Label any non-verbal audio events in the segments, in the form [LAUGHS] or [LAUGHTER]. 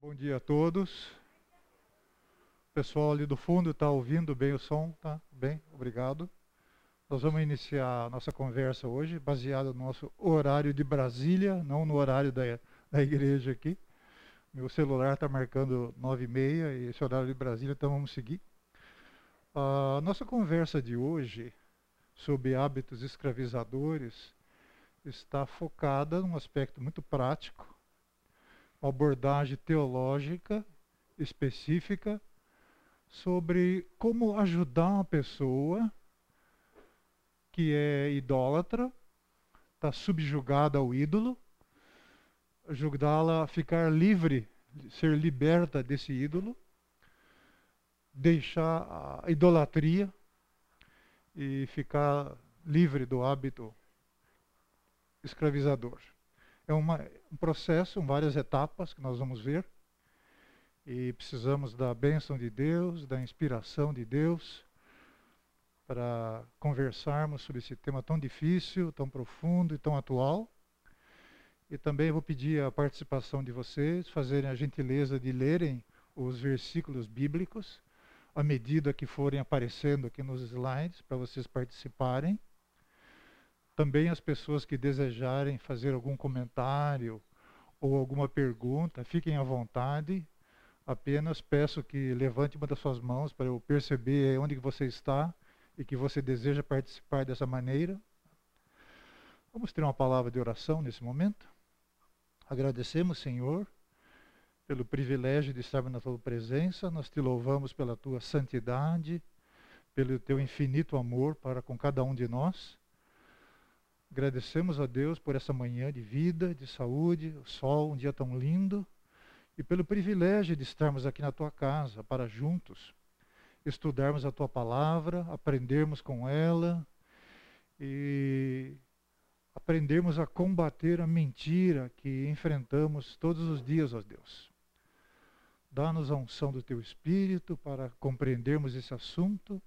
Bom dia a todos. O pessoal ali do fundo está ouvindo bem o som? Tá bem, obrigado. Nós vamos iniciar a nossa conversa hoje, baseada no nosso horário de Brasília, não no horário da, da igreja aqui. Meu celular está marcando nove e meia esse horário de Brasília, então vamos seguir. A nossa conversa de hoje sobre hábitos escravizadores está focada num aspecto muito prático, abordagem teológica específica sobre como ajudar uma pessoa que é idólatra, está subjugada ao ídolo, ajudá-la a ficar livre, ser liberta desse ídolo, deixar a idolatria e ficar livre do hábito escravizador. É uma, um processo, várias etapas que nós vamos ver. E precisamos da bênção de Deus, da inspiração de Deus, para conversarmos sobre esse tema tão difícil, tão profundo e tão atual. E também vou pedir a participação de vocês, fazerem a gentileza de lerem os versículos bíblicos à medida que forem aparecendo aqui nos slides, para vocês participarem. Também as pessoas que desejarem fazer algum comentário ou alguma pergunta, fiquem à vontade. Apenas peço que levante uma das suas mãos para eu perceber onde você está e que você deseja participar dessa maneira. Vamos ter uma palavra de oração nesse momento. Agradecemos, Senhor, pelo privilégio de estarmos na tua presença. Nós te louvamos pela tua santidade, pelo teu infinito amor para com cada um de nós. Agradecemos a Deus por essa manhã de vida, de saúde, o sol, um dia tão lindo, e pelo privilégio de estarmos aqui na tua casa para juntos estudarmos a tua palavra, aprendermos com ela e aprendermos a combater a mentira que enfrentamos todos os dias, ó Deus. Dá-nos a unção do teu espírito para compreendermos esse assunto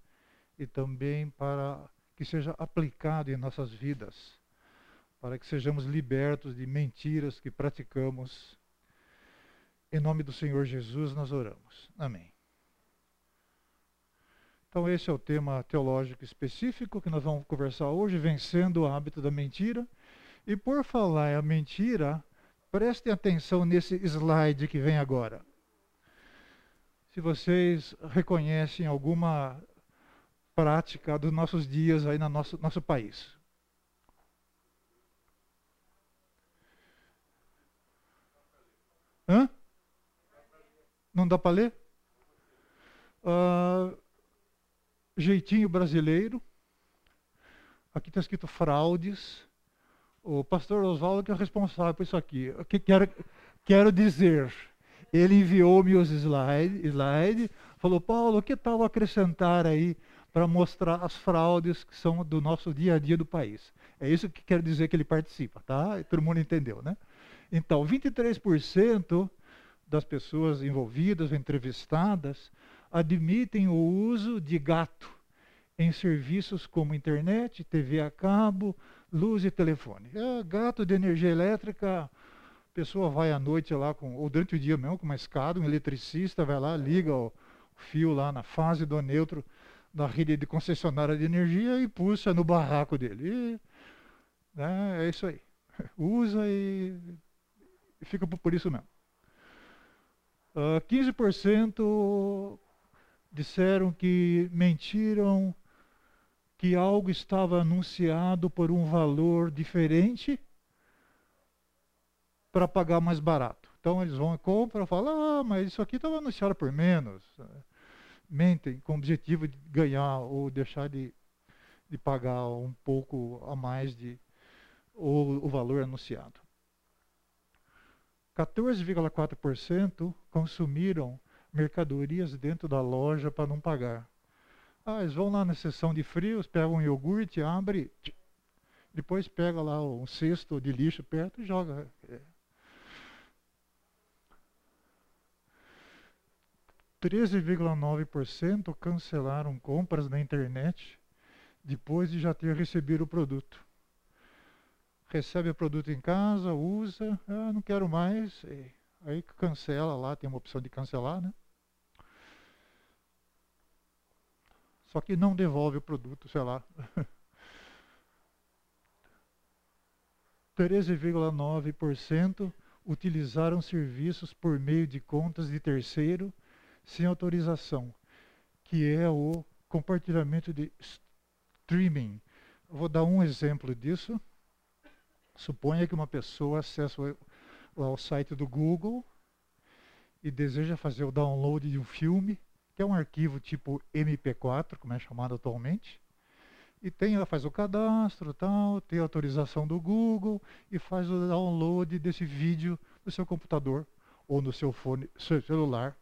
e também para que seja aplicado em nossas vidas, para que sejamos libertos de mentiras que praticamos. Em nome do Senhor Jesus nós oramos. Amém. Então, esse é o tema teológico específico que nós vamos conversar hoje, vencendo o hábito da mentira. E por falar a mentira, prestem atenção nesse slide que vem agora. Se vocês reconhecem alguma prática dos nossos dias aí no nosso, nosso país. Hã? Não dá para ler? Uh, jeitinho brasileiro. Aqui está escrito fraudes. O pastor Oswaldo que é responsável por isso aqui. O que quero, quero dizer? Ele enviou-me os slides, slide, falou, Paulo, que tal acrescentar aí para mostrar as fraudes que são do nosso dia a dia do país. É isso que quer dizer que ele participa, tá? Todo mundo entendeu, né? Então, 23% das pessoas envolvidas, entrevistadas, admitem o uso de gato em serviços como internet, TV a cabo, luz e telefone. É, gato de energia elétrica, a pessoa vai à noite lá, com, ou durante o dia mesmo, com uma escada, um eletricista vai lá, liga o fio lá na fase do neutro, da rede de concessionária de energia e puxa no barraco dele. E, né, é isso aí. [LAUGHS] Usa e, fica por isso mesmo. Uh, ah, 15% disseram que mentiram que algo estava anunciado por um valor diferente para pagar mais barato. Então eles vão e compram falam, ah, mas isso aqui estava anunciado por menos mentem com o objetivo de ganhar ou deixar de, de pagar um pouco a mais de o, o valor anunciado. 14,4% consumiram mercadorias dentro da loja para não pagar. Ah, eles vão lá na seção de frios, pegam um iogurte, abre, depois pega lá um cesto de lixo perto e joga. 13,9% cancelaram compras na internet depois de já ter recebido o produto. Recebe o produto em casa, usa, ah, não quero mais, Aí cancela lá, tem uma opção de cancelar, né? Só que não devolve o produto, sei lá. [LAUGHS] 13,9% utilizaram serviços por meio de contas de terceiro sem autorização, que é o compartilhamento de streaming. vou dar um exemplo disso. Suponha que uma pessoa acessa o, site do Google e deseja fazer o download de um filme, que é um arquivo tipo MP4, como é chamado atualmente e tem, ela faz o cadastro, tal, tem autorização do Google e faz o download desse vídeo no seu computador ou no seu fone, seu celular,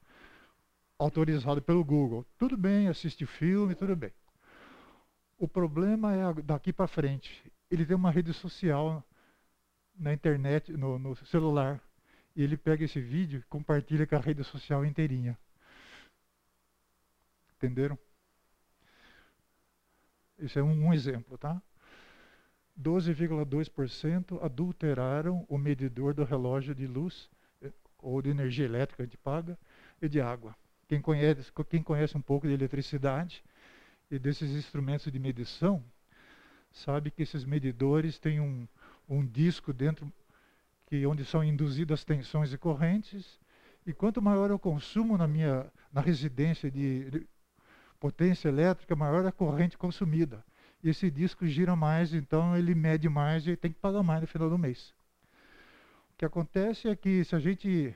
autorizado pelo Google. Tudo bem, assiste filme, tudo bem. O problema é daqui para frente. Ele tem uma rede social na internet, no, no celular, e ele pega esse vídeo e compartilha com a rede social inteirinha. Entenderam? Isso é um, um exemplo, tá? 12,2% adulteraram o medidor do relógio de luz eh, ou de energia elétrica de paga e de água. Quem conhece, quem conhece um pouco de eletricidade e desses instrumentos de medição, sabe que esses medidores têm um, um disco dentro que onde são induzidas tensões e correntes. E quanto maior o consumo na minha na residência de, de potência elétrica, maior a corrente consumida. E esse disco gira mais, então ele mede mais e tem que pagar mais no final do mês. O que acontece é que se a gente,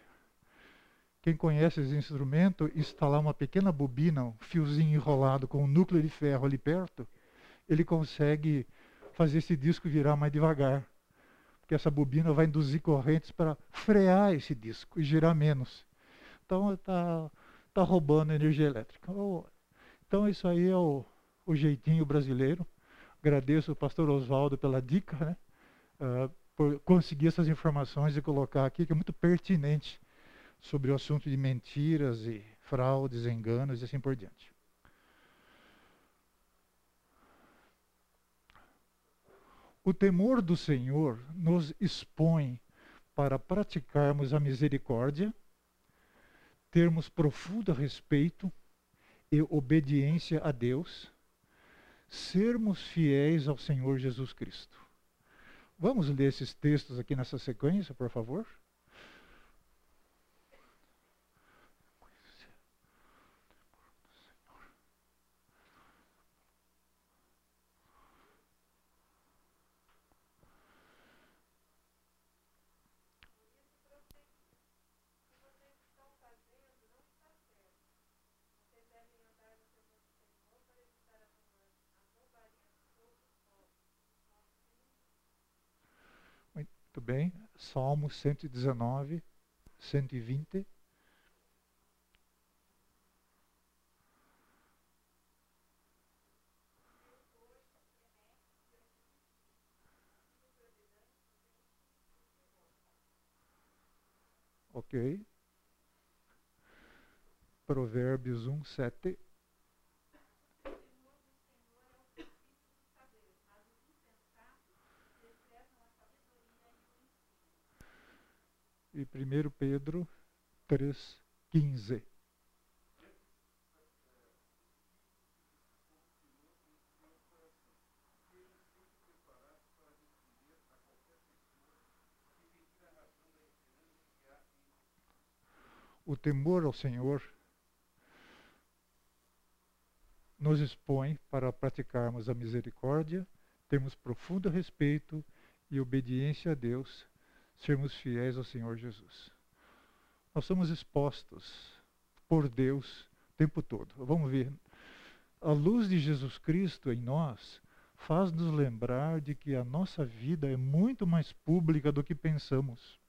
quem conhece esse instrumento, instalar uma pequena bobina, um fiozinho enrolado com um núcleo de ferro ali perto, ele consegue fazer esse disco virar mais devagar. Porque essa bobina vai induzir correntes para frear esse disco e girar menos. Então está tá roubando energia elétrica. Então isso aí é o, o jeitinho brasileiro. Agradeço o pastor Oswaldo pela dica, né? Uh, por conseguir essas informações e colocar aqui, que é muito pertinente sobre o assunto de mentiras e fraudes, enganos e assim por diante. O temor do Senhor nos expõe para praticarmos a misericórdia, termos profundo respeito e obediência a Deus, sermos fiéis ao Senhor Jesus Cristo. Vamos ler esses textos aqui nessa sequência, por favor? Muito bem. Salmo 119, 120. Ok. Provérbios 1, 7. E 1 Pedro 3,15. O temor ao Senhor nos expõe para praticarmos a misericórdia, termos profundo respeito e obediência a Deus sermos fiéis ao Senhor Jesus. Nós somos expostos por Deus o tempo todo. Vamos ver. A luz de Jesus Cristo em nós faz nos lembrar de que a nossa vida é muito mais pública do que pensamos.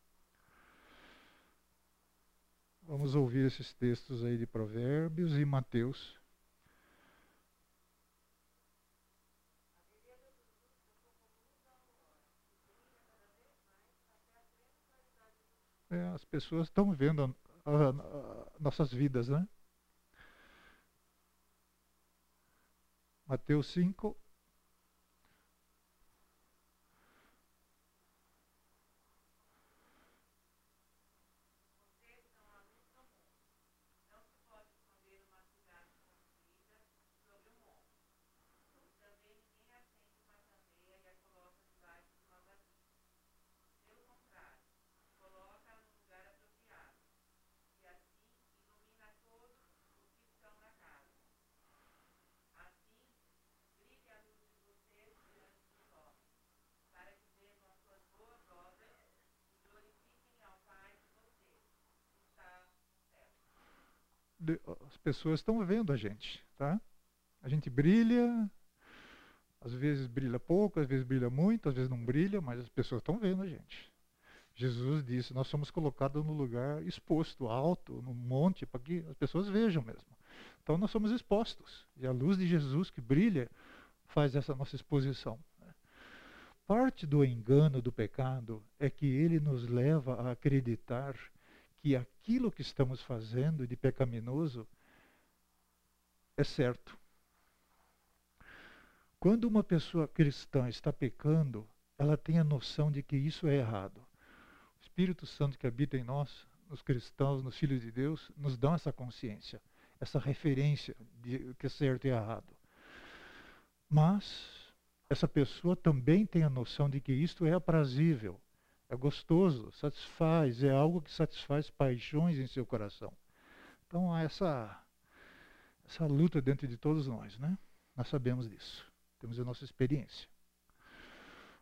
Vamos ouvir esses textos aí de Provérbios e Mateus é, as pessoas estão vendo a, a, a, nossas vidas, né? Mateus 5. As pessoas estão vendo a gente, tá? A gente brilha, às vezes brilha pouco, às vezes brilha muito, às vezes não brilha, mas as pessoas estão vendo a gente. Jesus disse: Nós somos colocados no lugar exposto, alto, no monte, para que as pessoas vejam mesmo. Então nós somos expostos. E a luz de Jesus que brilha faz essa nossa exposição. Parte do engano do pecado é que ele nos leva a acreditar que aquilo que estamos fazendo de pecaminoso é certo. Quando uma pessoa cristã está pecando, ela tem a noção de que isso é errado. O Espírito Santo que habita em nós, nos cristãos, nos filhos de Deus, nos dá essa consciência, essa referência de que é certo e errado. Mas essa pessoa também tem a noção de que isto é aprazível, é gostoso, satisfaz, é algo que satisfaz paixões em seu coração. Então há essa, essa luta dentro de todos nós, né? Nós sabemos disso, temos a nossa experiência.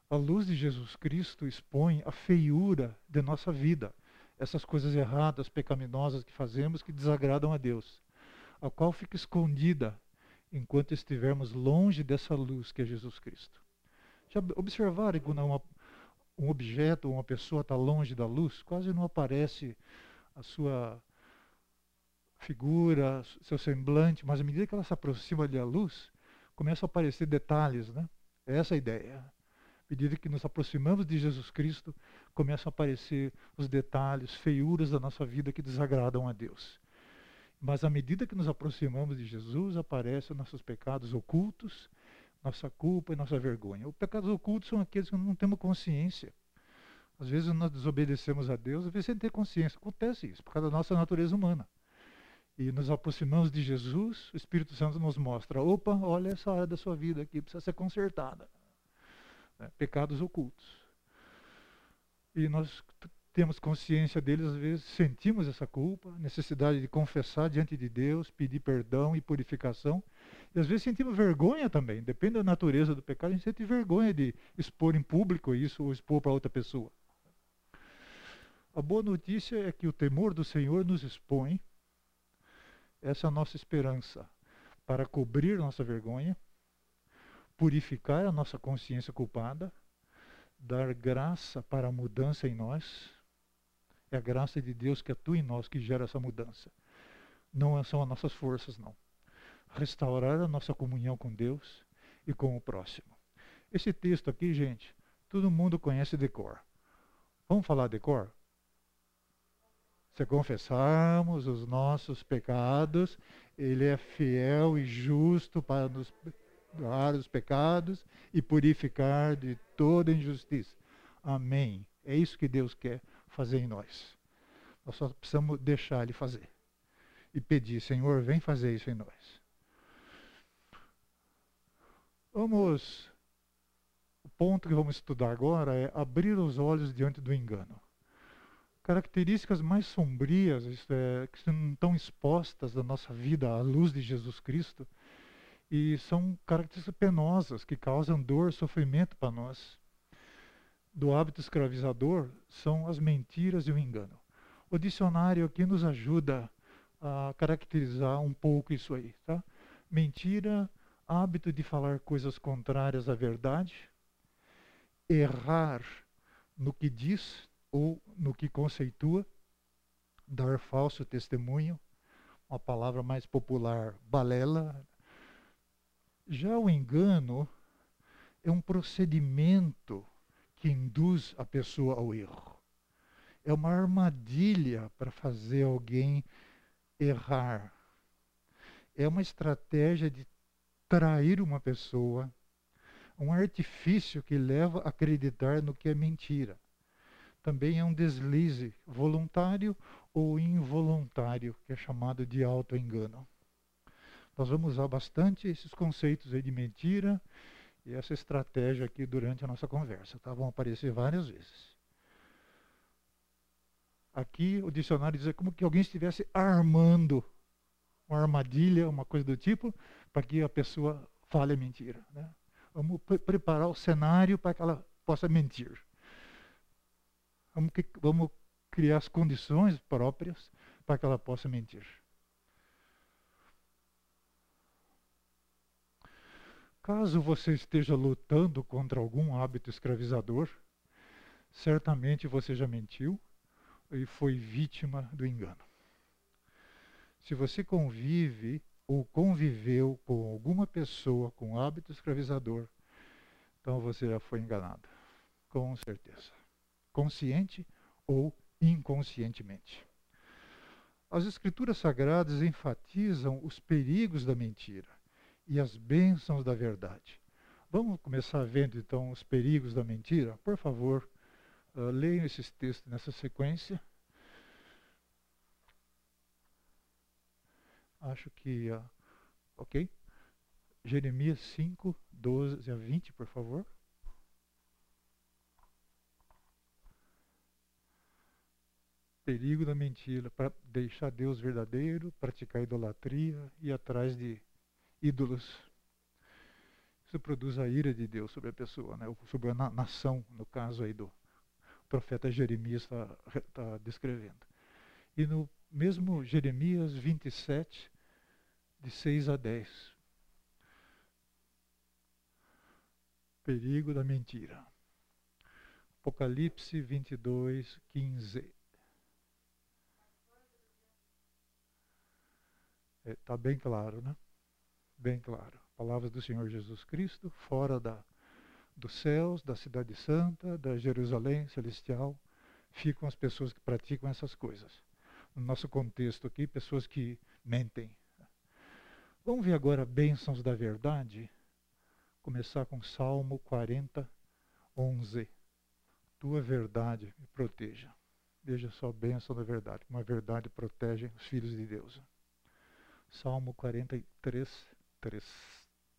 A luz de Jesus Cristo expõe a feiura de nossa vida, essas coisas erradas, pecaminosas que fazemos que desagradam a Deus, a qual fica escondida enquanto estivermos longe dessa luz que é Jesus Cristo. Já observaram quando uma, um objeto ou uma pessoa está longe da luz, quase não aparece a sua figura, seu semblante, mas à medida que ela se aproxima da luz, começam a aparecer detalhes, né? É essa a ideia. À medida que nos aproximamos de Jesus Cristo, começam a aparecer os detalhes, feiuras da nossa vida que desagradam a Deus. Mas à medida que nos aproximamos de Jesus, aparecem nossos pecados ocultos, nossa culpa e nossa vergonha. Os pecados ocultos são aqueles que não temos consciência. Às vezes nós desobedecemos a Deus, às vezes sem ter consciência. Acontece isso, por causa da nossa natureza humana. E nos aproximamos de Jesus, o Espírito Santo nos mostra: opa, olha essa área da sua vida aqui, precisa ser consertada. É, pecados ocultos. E nós temos consciência deles, às vezes sentimos essa culpa, necessidade de confessar diante de Deus, pedir perdão e purificação. E às vezes sentimos vergonha também, depende da natureza do pecado, a gente sente vergonha de expor em público isso ou expor para outra pessoa. A boa notícia é que o temor do Senhor nos expõe, essa é a nossa esperança, para cobrir nossa vergonha, purificar a nossa consciência culpada, dar graça para a mudança em nós é a graça de Deus que atua em nós que gera essa mudança. Não são as nossas forças, não. Restaurar a nossa comunhão com Deus e com o próximo. Esse texto aqui, gente, todo mundo conhece de cor. Vamos falar de cor? Se confessarmos os nossos pecados, Ele é fiel e justo para nos perdoar os pecados e purificar de toda injustiça. Amém. É isso que Deus quer fazer em nós. Nós só precisamos deixar Ele fazer. E pedir, Senhor, vem fazer isso em nós. Vamos. O ponto que vamos estudar agora é abrir os olhos diante do engano. Características mais sombrias, é, que não estão expostas da nossa vida à luz de Jesus Cristo, e são características penosas que causam dor, sofrimento para nós do hábito escravizador são as mentiras e o engano. O dicionário aqui nos ajuda a caracterizar um pouco isso aí. Tá? Mentira, hábito de falar coisas contrárias à verdade, errar no que diz ou no que conceitua, dar falso testemunho, uma palavra mais popular, balela. Já o engano é um procedimento que induz a pessoa ao erro. É uma armadilha para fazer alguém errar. É uma estratégia de trair uma pessoa, um artifício que leva a acreditar no que é mentira. Também é um deslize voluntário ou involuntário, que é chamado de autoengano. Nós vamos usar bastante esses conceitos aí de mentira e essa estratégia aqui durante a nossa conversa, tá? Vão aparecer várias vezes. Aqui o dicionário diz como que alguém estivesse armando uma armadilha, uma coisa do tipo, para que a pessoa fale a mentira. Né? Vamos pre preparar o cenário para que ela possa mentir. Vamos, que, vamos criar as condições próprias para que ela possa mentir. Caso você esteja lutando contra algum hábito escravizador, certamente você já mentiu e foi vítima do engano. Se você convive ou conviveu com alguma pessoa com hábito escravizador, então você já foi enganado, com certeza, consciente ou inconscientemente. As Escrituras Sagradas enfatizam os perigos da mentira e as bênçãos da verdade. Vamos começar vendo então os perigos da mentira? Por favor, uh, leiam esses textos nessa sequência. Acho que, uh, ok? Jeremias 5, 12 a 20, por favor. Perigo da mentira, para deixar Deus verdadeiro, praticar idolatria e atrás de ídolos. Isso produz a ira de Deus sobre a pessoa, né? sobre a nação, no caso aí do profeta Jeremias está tá descrevendo. E no mesmo Jeremias 27, de 6 a 10. Perigo da mentira. Apocalipse 22, 15. Está é, tá bem claro, né? bem claro. Palavras do Senhor Jesus Cristo, fora da, dos céus, da Cidade Santa, da Jerusalém Celestial, ficam as pessoas que praticam essas coisas. No nosso contexto aqui, pessoas que mentem. Vamos ver agora bênçãos da verdade. Começar com Salmo 40, 11. Tua verdade me proteja. Veja só a bênção da verdade. Uma verdade protege os filhos de Deus. Salmo 43, 3.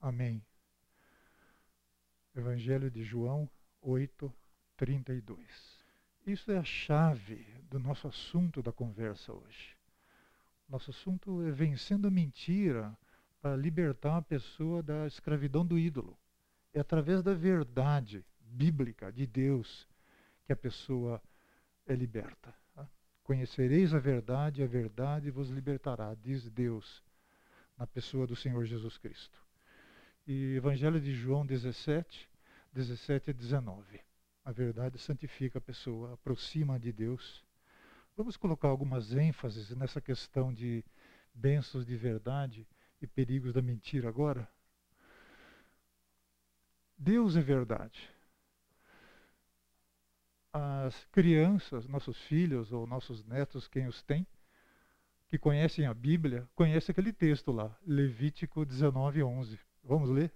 Amém. Evangelho de João 8, 32. Isso é a chave do nosso assunto da conversa hoje. Nosso assunto é vencendo a mentira para libertar a pessoa da escravidão do ídolo. É através da verdade bíblica de Deus que a pessoa é liberta. Conhecereis a verdade, a verdade vos libertará, diz Deus na pessoa do Senhor Jesus Cristo. E Evangelho de João 17, 17 a 19. A verdade santifica a pessoa, aproxima de Deus. Vamos colocar algumas ênfases nessa questão de bênçãos de verdade e perigos da mentira agora? Deus é verdade. As crianças, nossos filhos ou nossos netos, quem os tem, que conhecem a Bíblia, conhecem aquele texto lá, Levítico 19, 11. Vamos ler?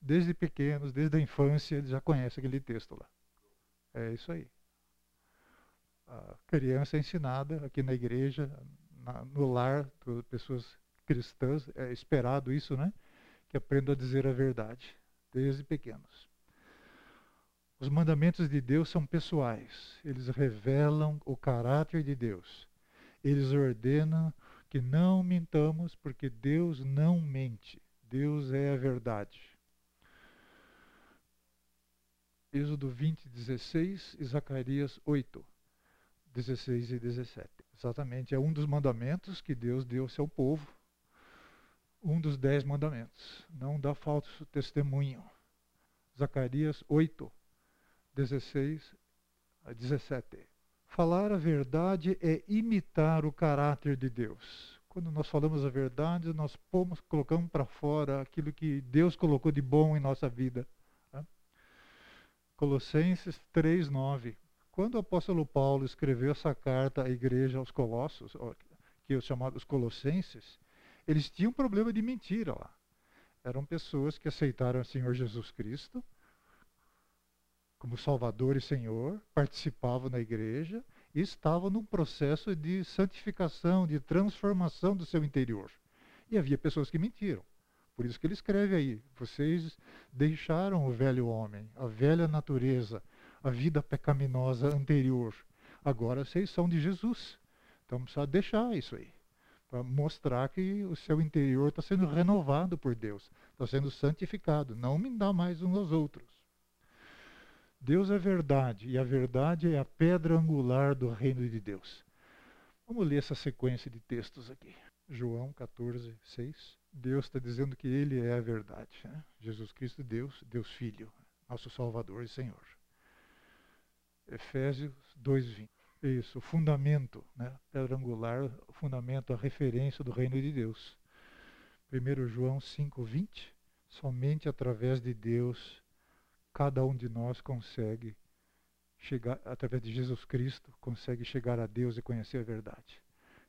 Desde pequenos, desde a infância, eles já conhecem aquele texto lá. É isso aí. A criança é ensinada aqui na igreja, na, no lar, pessoas cristãs, é esperado isso, né? Que aprendam a dizer a verdade, desde pequenos. Os mandamentos de Deus são pessoais, eles revelam o caráter de Deus eles ordenam que não mintamos, porque Deus não mente. Deus é a verdade. Êxodo 20, 16 e Zacarias 8, 16 e 17. Exatamente, é um dos mandamentos que Deus deu ao seu povo. Um dos dez mandamentos. Não dá falso testemunho. Zacarias 8, 16 a 17. Falar a verdade é imitar o caráter de Deus. Quando nós falamos a verdade, nós pomos, colocamos para fora aquilo que Deus colocou de bom em nossa vida. Colossenses 3,9. Quando o apóstolo Paulo escreveu essa carta à igreja aos Colossos, que é chamados Colossenses, eles tinham problema de mentira lá. Eram pessoas que aceitaram o Senhor Jesus Cristo, como Salvador e Senhor, participavam na igreja e estavam num processo de santificação, de transformação do seu interior. E havia pessoas que mentiram. Por isso que ele escreve aí: vocês deixaram o velho homem, a velha natureza, a vida pecaminosa anterior. Agora vocês são de Jesus. Então precisa deixar isso aí. Para mostrar que o seu interior está sendo renovado por Deus, está sendo santificado. Não me dá mais uns aos outros. Deus é verdade e a verdade é a pedra angular do reino de Deus. Vamos ler essa sequência de textos aqui. João 14, 6. Deus está dizendo que Ele é a verdade. Né? Jesus Cristo, Deus, Deus Filho, nosso Salvador e Senhor. Efésios 2,20. Isso, o fundamento, né? pedra angular, o fundamento, a referência do reino de Deus. 1 João 5,20. Somente através de Deus, cada um de nós consegue chegar, através de Jesus Cristo, consegue chegar a Deus e conhecer a verdade.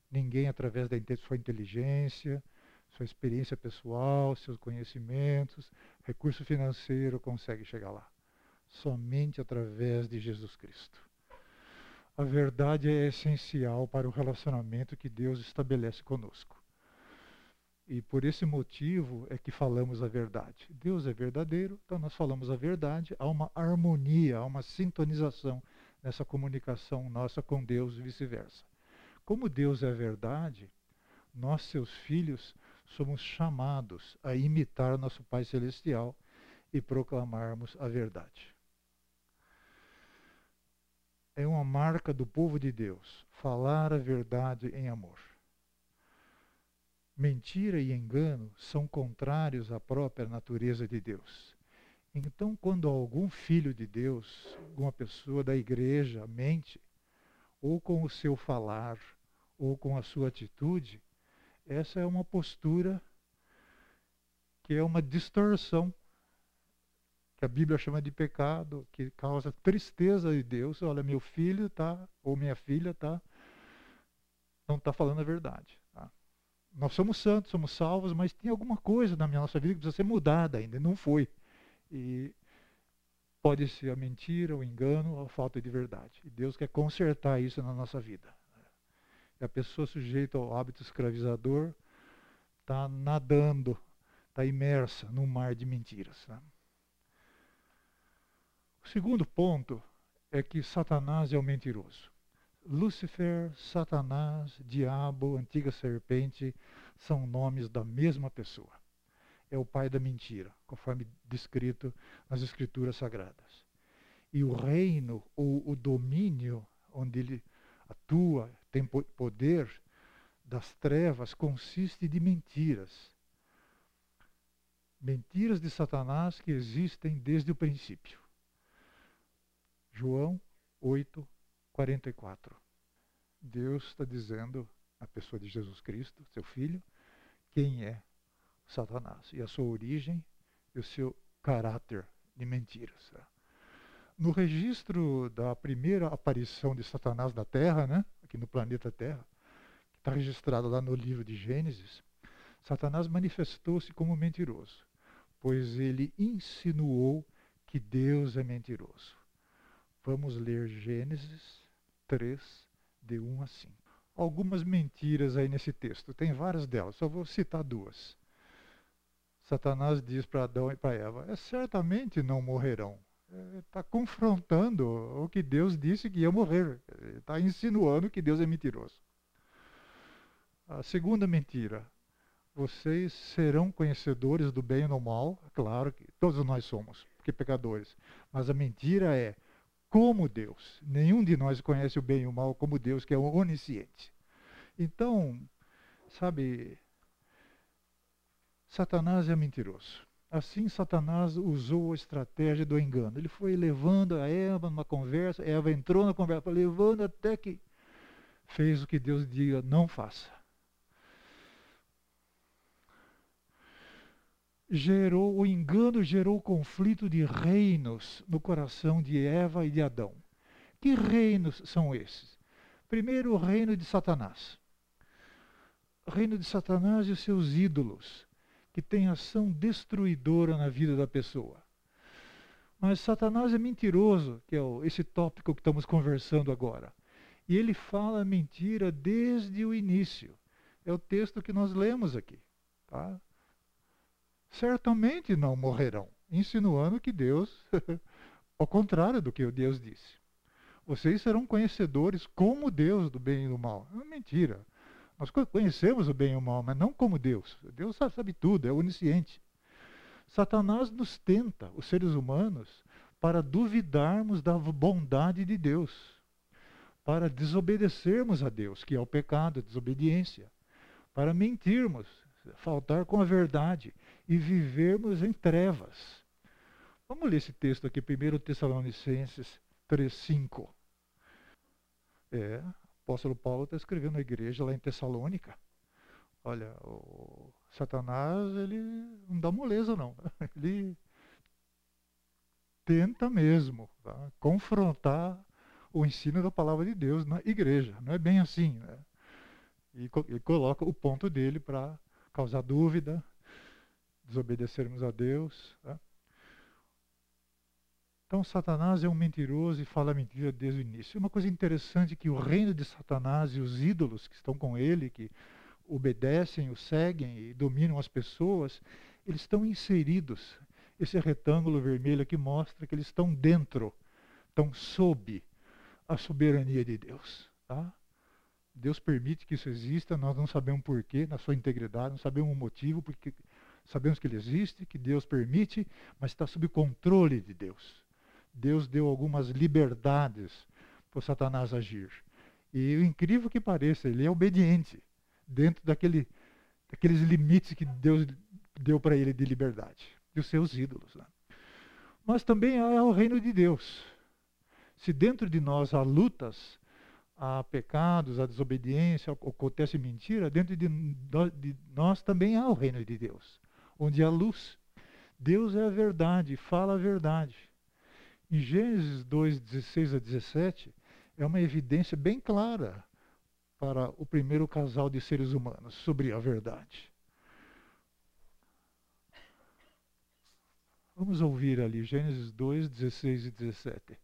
Ninguém, através da sua inteligência, sua experiência pessoal, seus conhecimentos, recurso financeiro, consegue chegar lá. Somente através de Jesus Cristo. A verdade é essencial para o relacionamento que Deus estabelece conosco. E por esse motivo é que falamos a verdade. Deus é verdadeiro, então nós falamos a verdade. Há uma harmonia, há uma sintonização nessa comunicação nossa com Deus e vice-versa. Como Deus é a verdade, nós, seus filhos, somos chamados a imitar nosso Pai Celestial e proclamarmos a verdade. É uma marca do povo de Deus falar a verdade em amor. Mentira e engano são contrários à própria natureza de Deus. Então, quando algum filho de Deus, alguma pessoa da igreja mente, ou com o seu falar, ou com a sua atitude, essa é uma postura que é uma distorção, que a Bíblia chama de pecado, que causa tristeza de Deus. Olha, meu filho tá, ou minha filha tá, não está falando a verdade. Nós somos santos, somos salvos, mas tem alguma coisa na minha nossa vida que precisa ser mudada ainda, não foi. E pode ser a mentira, o engano, a falta de verdade. E Deus quer consertar isso na nossa vida. E a pessoa sujeita ao hábito escravizador está nadando, está imersa num mar de mentiras. Né? O segundo ponto é que Satanás é o mentiroso. Lúcifer, Satanás, Diabo, Antiga Serpente são nomes da mesma pessoa. É o pai da mentira, conforme descrito nas Escrituras Sagradas. E o reino ou o domínio onde ele atua, tem poder das trevas, consiste de mentiras. Mentiras de Satanás que existem desde o princípio. João 8, 44. Deus está dizendo à pessoa de Jesus Cristo, seu filho, quem é Satanás e a sua origem e o seu caráter de mentiras. No registro da primeira aparição de Satanás na Terra, né, aqui no planeta Terra, que está registrado lá no livro de Gênesis, Satanás manifestou-se como mentiroso, pois ele insinuou que Deus é mentiroso. Vamos ler Gênesis 3, de 1 a 5. Algumas mentiras aí nesse texto, tem várias delas, só vou citar duas. Satanás diz para Adão e para Eva: é, certamente não morrerão. Está é, confrontando o que Deus disse que ia morrer. Está insinuando que Deus é mentiroso. A segunda mentira: vocês serão conhecedores do bem e do mal. Claro que todos nós somos, porque pecadores. Mas a mentira é: como Deus. Nenhum de nós conhece o bem e o mal como Deus, que é onisciente. Então, sabe, Satanás é mentiroso. Assim, Satanás usou a estratégia do engano. Ele foi levando a Eva numa conversa, Eva entrou na conversa, levando até que fez o que Deus diga, não faça. Gerou o engano gerou conflito de reinos no coração de Eva e de Adão. Que reinos são esses? Primeiro, o reino de Satanás. O reino de Satanás e os seus ídolos, que tem ação destruidora na vida da pessoa. Mas Satanás é mentiroso, que é esse tópico que estamos conversando agora. E ele fala mentira desde o início. É o texto que nós lemos aqui. Tá? Certamente não morrerão, insinuando que Deus, [LAUGHS] ao contrário do que Deus disse, vocês serão conhecedores como Deus do bem e do mal. É mentira. Nós conhecemos o bem e o mal, mas não como Deus. Deus sabe tudo, é onisciente. Satanás nos tenta, os seres humanos, para duvidarmos da bondade de Deus, para desobedecermos a Deus, que é o pecado, a desobediência, para mentirmos, faltar com a verdade e vivermos em trevas. Vamos ler esse texto aqui, 1 Tessalonicenses 3,5. É, o apóstolo Paulo está escrevendo na igreja lá em Tessalônica. Olha, o Satanás, ele não dá moleza não. [LAUGHS] Ele tenta mesmo tá? confrontar o ensino da palavra de Deus na igreja. Não é bem assim. Né? E, e coloca o ponto dele para causar dúvida, desobedecermos a Deus. Tá? Então, Satanás é um mentiroso e fala mentira desde o início. Uma coisa interessante é que o reino de Satanás e os ídolos que estão com ele, que obedecem, o seguem e dominam as pessoas, eles estão inseridos. Esse retângulo vermelho aqui mostra que eles estão dentro, estão sob a soberania de Deus. Tá? Deus permite que isso exista, nós não sabemos porquê, na sua integridade, não sabemos o motivo, porque sabemos que ele existe, que Deus permite, mas está sob controle de Deus. Deus deu algumas liberdades para Satanás agir. E o incrível que pareça, ele é obediente dentro daquele, daqueles limites que Deus deu para ele de liberdade, dos seus ídolos. Né? Mas também há o reino de Deus. Se dentro de nós há lutas, há pecados, há desobediência, acontece mentira, dentro de, de nós também há o reino de Deus, onde há luz. Deus é a verdade, fala a verdade. Em Gênesis 2, 16 a 17, é uma evidência bem clara para o primeiro casal de seres humanos sobre a verdade. Vamos ouvir ali Gênesis 2, 16 e 17.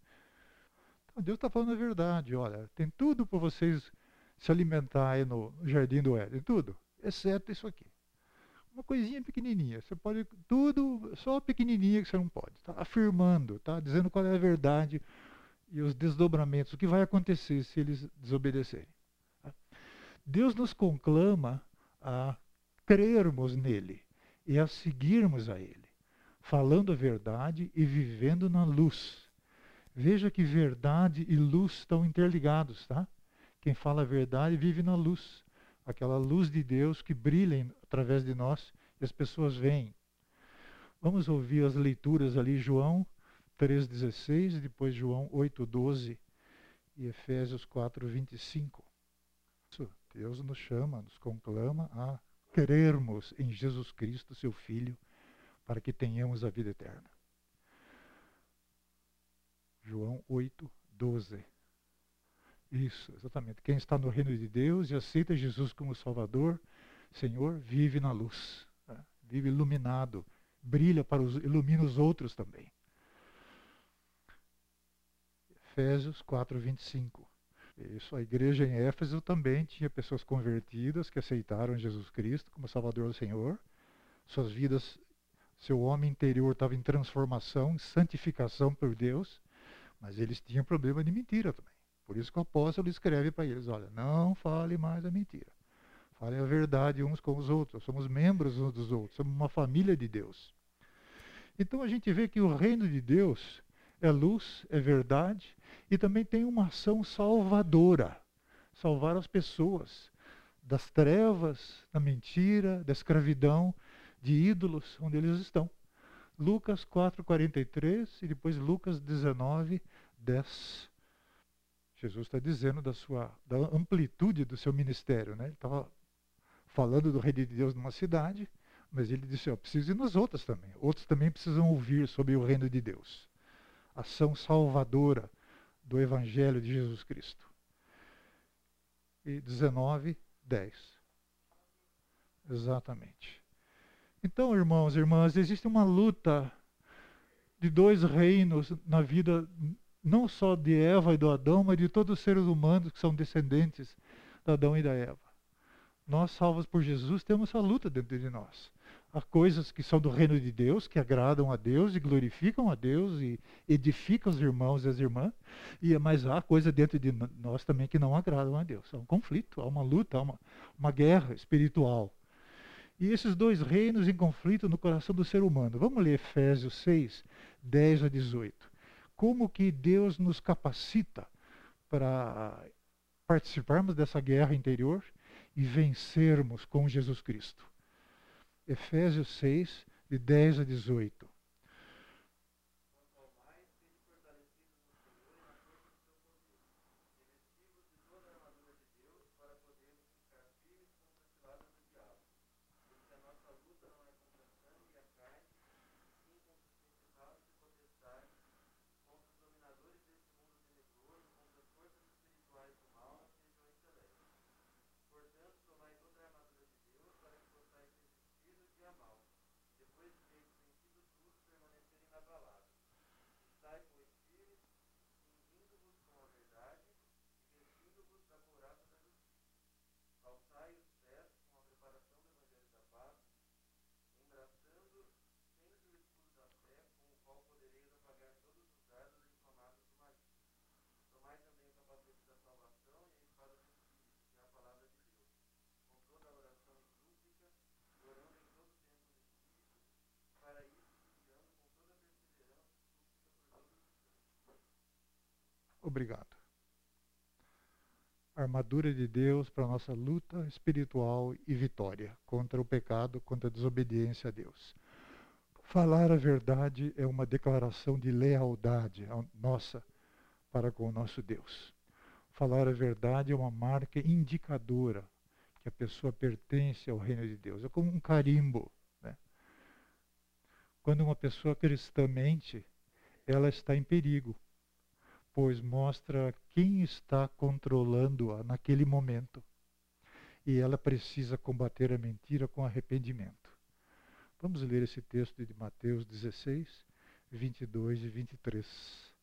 Então, Deus está falando a verdade. Olha, tem tudo para vocês se alimentar aí no jardim do Éden, tudo, exceto isso aqui. Uma coisinha pequenininha. Você pode tudo, só pequenininha que você não pode. Está afirmando, está dizendo qual é a verdade e os desdobramentos, o que vai acontecer se eles desobedecerem. Deus nos conclama a crermos nele e a seguirmos a ele, falando a verdade e vivendo na luz. Veja que verdade e luz estão interligados, tá? Quem fala a verdade vive na luz, aquela luz de Deus que brilha através de nós e as pessoas veem. Vamos ouvir as leituras ali, João 3,16, depois João 8,12 e Efésios 4,25. Deus nos chama, nos conclama a crermos em Jesus Cristo, seu Filho, para que tenhamos a vida eterna. João 8, 12. Isso, exatamente. Quem está no reino de Deus e aceita Jesus como Salvador, Senhor, vive na luz, né? vive iluminado, brilha para os, ilumina os outros também. Efésios 4, 25. Isso, a igreja em Éfeso também tinha pessoas convertidas que aceitaram Jesus Cristo como Salvador do Senhor. Suas vidas, seu homem interior estava em transformação, em santificação por Deus, mas eles tinham problema de mentira também. Por isso que o apóstolo escreve para eles: olha, não fale mais a mentira. Fale a verdade uns com os outros. Somos membros uns dos outros, somos uma família de Deus. Então a gente vê que o reino de Deus é luz, é verdade, e também tem uma ação salvadora salvar as pessoas das trevas, da mentira, da escravidão, de ídolos onde eles estão. Lucas 4:43 e depois Lucas 19, 10. Jesus está dizendo da sua da amplitude do seu ministério, né? Ele estava falando do reino de Deus numa cidade, mas ele disse: "Eu preciso ir nas outras também. Outros também precisam ouvir sobre o reino de Deus." Ação salvadora do Evangelho de Jesus Cristo. E 19, 10. Exatamente. Então, irmãos e irmãs, existe uma luta de dois reinos na vida, não só de Eva e do Adão, mas de todos os seres humanos que são descendentes de Adão e da Eva. Nós, salvos por Jesus, temos essa luta dentro de nós. Há coisas que são do reino de Deus, que agradam a Deus e glorificam a Deus e edificam os irmãos e as irmãs, e, mas há coisas dentro de nós também que não agradam a Deus. Há um conflito, há uma luta, há uma, uma guerra espiritual. E esses dois reinos em conflito no coração do ser humano. Vamos ler Efésios 6, 10 a 18. Como que Deus nos capacita para participarmos dessa guerra interior e vencermos com Jesus Cristo. Efésios 6, de 10 a 18. Obrigado. armadura de Deus para nossa luta espiritual e vitória contra o pecado, contra a desobediência a Deus. Falar a verdade é uma declaração de lealdade nossa para com o nosso Deus. Falar a verdade é uma marca indicadora que a pessoa pertence ao reino de Deus. É como um carimbo. Né? Quando uma pessoa cristã mente, ela está em perigo pois mostra quem está controlando-a naquele momento. E ela precisa combater a mentira com arrependimento. Vamos ler esse texto de Mateus 16, 22 e 23.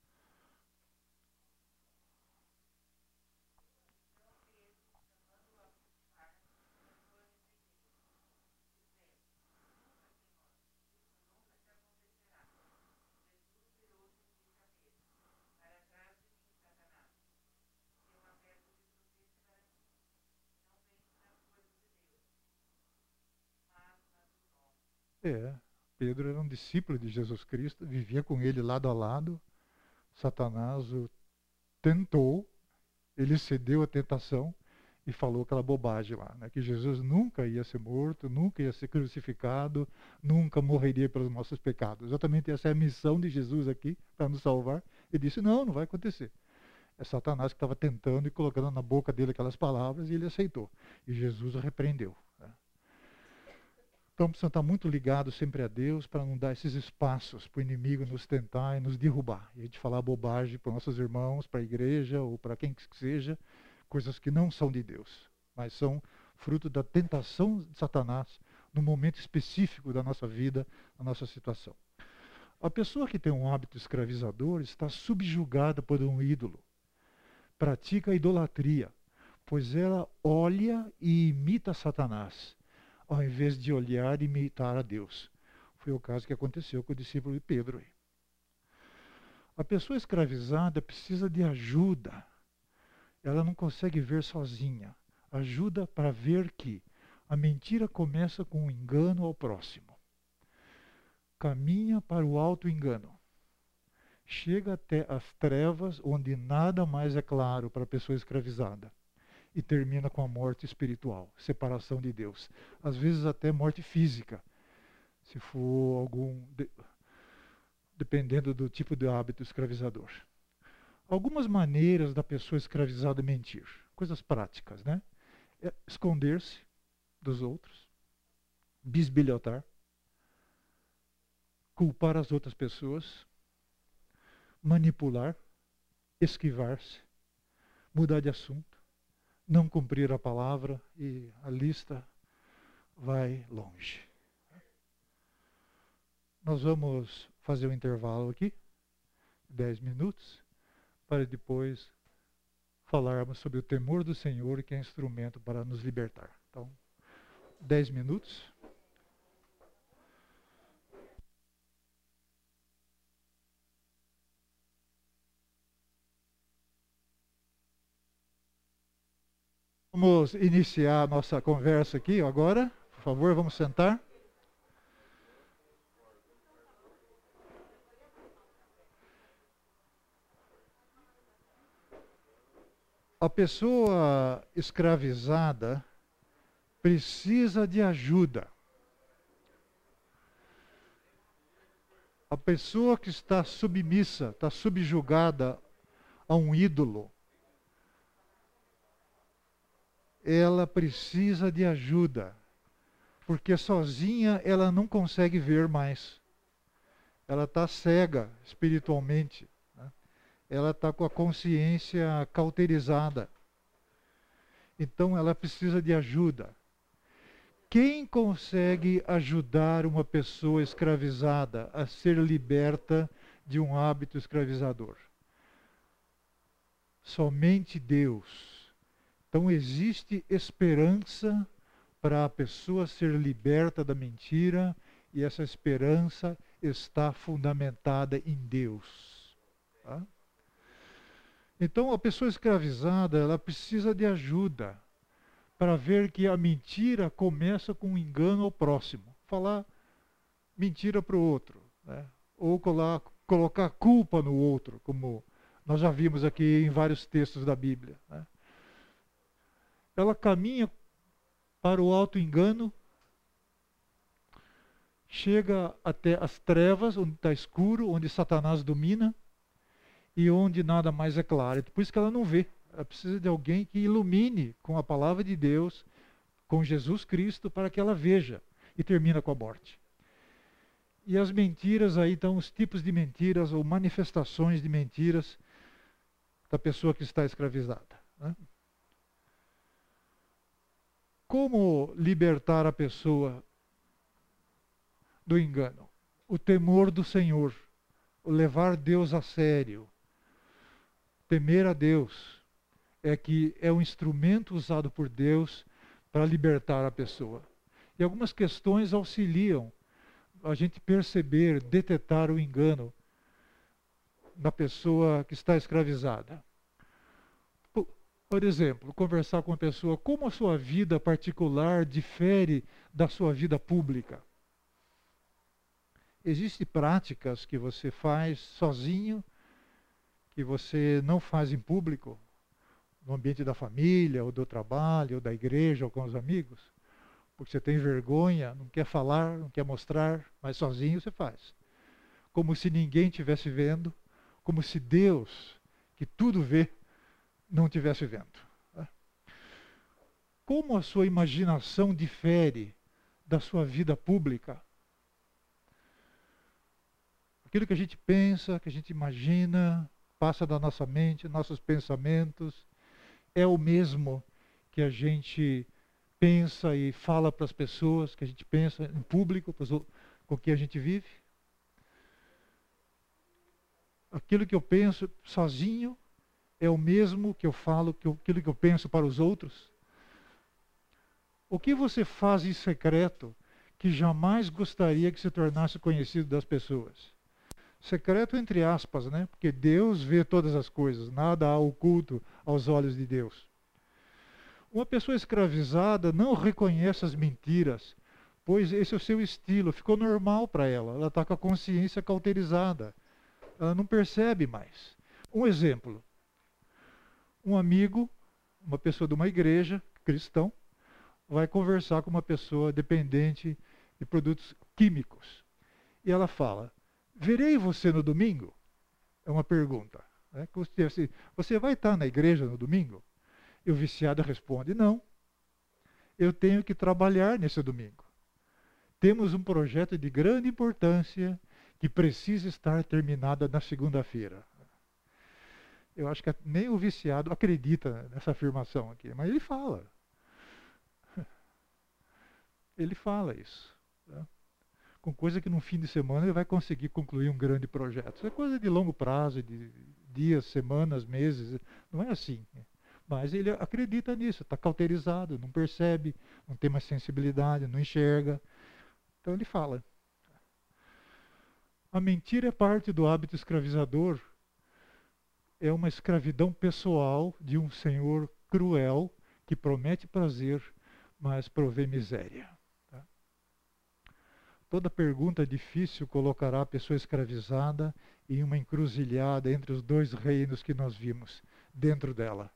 É, Pedro era um discípulo de Jesus Cristo, vivia com ele lado a lado. Satanás o tentou, ele cedeu à tentação e falou aquela bobagem lá, né? que Jesus nunca ia ser morto, nunca ia ser crucificado, nunca morreria pelos nossos pecados. Exatamente essa é a missão de Jesus aqui, para nos salvar. E disse: não, não vai acontecer. É Satanás que estava tentando e colocando na boca dele aquelas palavras e ele aceitou. E Jesus o repreendeu. Então precisamos estar muito ligados sempre a Deus para não dar esses espaços para o inimigo nos tentar e nos derrubar. E a gente falar bobagem para nossos irmãos, para a igreja ou para quem que seja, coisas que não são de Deus, mas são fruto da tentação de Satanás no momento específico da nossa vida, da nossa situação. A pessoa que tem um hábito escravizador está subjugada por um ídolo, pratica a idolatria, pois ela olha e imita Satanás ao invés de olhar e imitar a Deus. Foi o caso que aconteceu com o discípulo de Pedro. A pessoa escravizada precisa de ajuda. Ela não consegue ver sozinha. Ajuda para ver que a mentira começa com o um engano ao próximo. Caminha para o auto-engano. Chega até as trevas onde nada mais é claro para a pessoa escravizada e termina com a morte espiritual, separação de Deus. Às vezes até morte física, se for algum. De, dependendo do tipo de hábito escravizador. Algumas maneiras da pessoa escravizada mentir, coisas práticas, né? É esconder-se dos outros, bisbilhotar, culpar as outras pessoas, manipular, esquivar-se, mudar de assunto não cumprir a palavra e a lista vai longe. Nós vamos fazer um intervalo aqui, 10 minutos, para depois falarmos sobre o temor do Senhor, que é instrumento para nos libertar. Então, 10 minutos. Vamos iniciar a nossa conversa aqui agora. Por favor, vamos sentar. A pessoa escravizada precisa de ajuda. A pessoa que está submissa, está subjugada a um ídolo, ela precisa de ajuda, porque sozinha ela não consegue ver mais. Ela está cega espiritualmente, né? ela está com a consciência cauterizada. Então ela precisa de ajuda. Quem consegue ajudar uma pessoa escravizada a ser liberta de um hábito escravizador? Somente Deus. Então existe esperança para a pessoa ser liberta da mentira e essa esperança está fundamentada em Deus. Tá? Então a pessoa escravizada ela precisa de ajuda para ver que a mentira começa com um engano ao próximo, falar mentira para o outro, né? ou colar, colocar culpa no outro, como nós já vimos aqui em vários textos da Bíblia. Né? Ela caminha para o alto engano, chega até as trevas, onde está escuro, onde Satanás domina e onde nada mais é claro. É por isso que ela não vê. Ela precisa de alguém que ilumine com a palavra de Deus, com Jesus Cristo, para que ela veja. E termina com a morte. E as mentiras aí estão os tipos de mentiras ou manifestações de mentiras da pessoa que está escravizada. Né? Como libertar a pessoa do engano? O temor do Senhor, o levar Deus a sério. Temer a Deus é que é um instrumento usado por Deus para libertar a pessoa. E algumas questões auxiliam a gente perceber, detectar o engano da pessoa que está escravizada. Por exemplo, conversar com uma pessoa, como a sua vida particular difere da sua vida pública? Existem práticas que você faz sozinho, que você não faz em público, no ambiente da família, ou do trabalho, ou da igreja, ou com os amigos, porque você tem vergonha, não quer falar, não quer mostrar, mas sozinho você faz. Como se ninguém estivesse vendo, como se Deus, que tudo vê, não estivesse vendo. Né? Como a sua imaginação difere da sua vida pública? Aquilo que a gente pensa, que a gente imagina, passa da nossa mente, nossos pensamentos, é o mesmo que a gente pensa e fala para as pessoas, que a gente pensa em público, com que a gente vive? Aquilo que eu penso sozinho é o mesmo que eu falo, que eu, aquilo que eu penso para os outros? O que você faz em secreto que jamais gostaria que se tornasse conhecido das pessoas? Secreto entre aspas, né? Porque Deus vê todas as coisas, nada há oculto aos olhos de Deus. Uma pessoa escravizada não reconhece as mentiras, pois esse é o seu estilo, ficou normal para ela, ela está com a consciência cauterizada, ela não percebe mais. Um exemplo: um amigo, uma pessoa de uma igreja, cristão, vai conversar com uma pessoa dependente de produtos químicos. E ela fala: Verei você no domingo? É uma pergunta. Né? Você vai estar na igreja no domingo? E o viciado responde: Não. Eu tenho que trabalhar nesse domingo. Temos um projeto de grande importância que precisa estar terminado na segunda-feira eu acho que nem o viciado acredita nessa afirmação aqui, mas ele fala. [LAUGHS] Ele fala isso. Tá? Com coisa que no fim de semana ele vai conseguir concluir um grande projeto. Isso é coisa de longo prazo, de dias, semanas, meses. Não é assim. Mas ele acredita nisso, está cauterizado, não percebe, não tem mais sensibilidade, não enxerga. Então ele fala. A mentira é parte do hábito escravizador é uma escravidão pessoal de um senhor cruel que promete prazer, mas provê miséria. Tá? Toda pergunta difícil colocará a pessoa escravizada em uma encruzilhada entre os dois reinos que nós vimos dentro dela: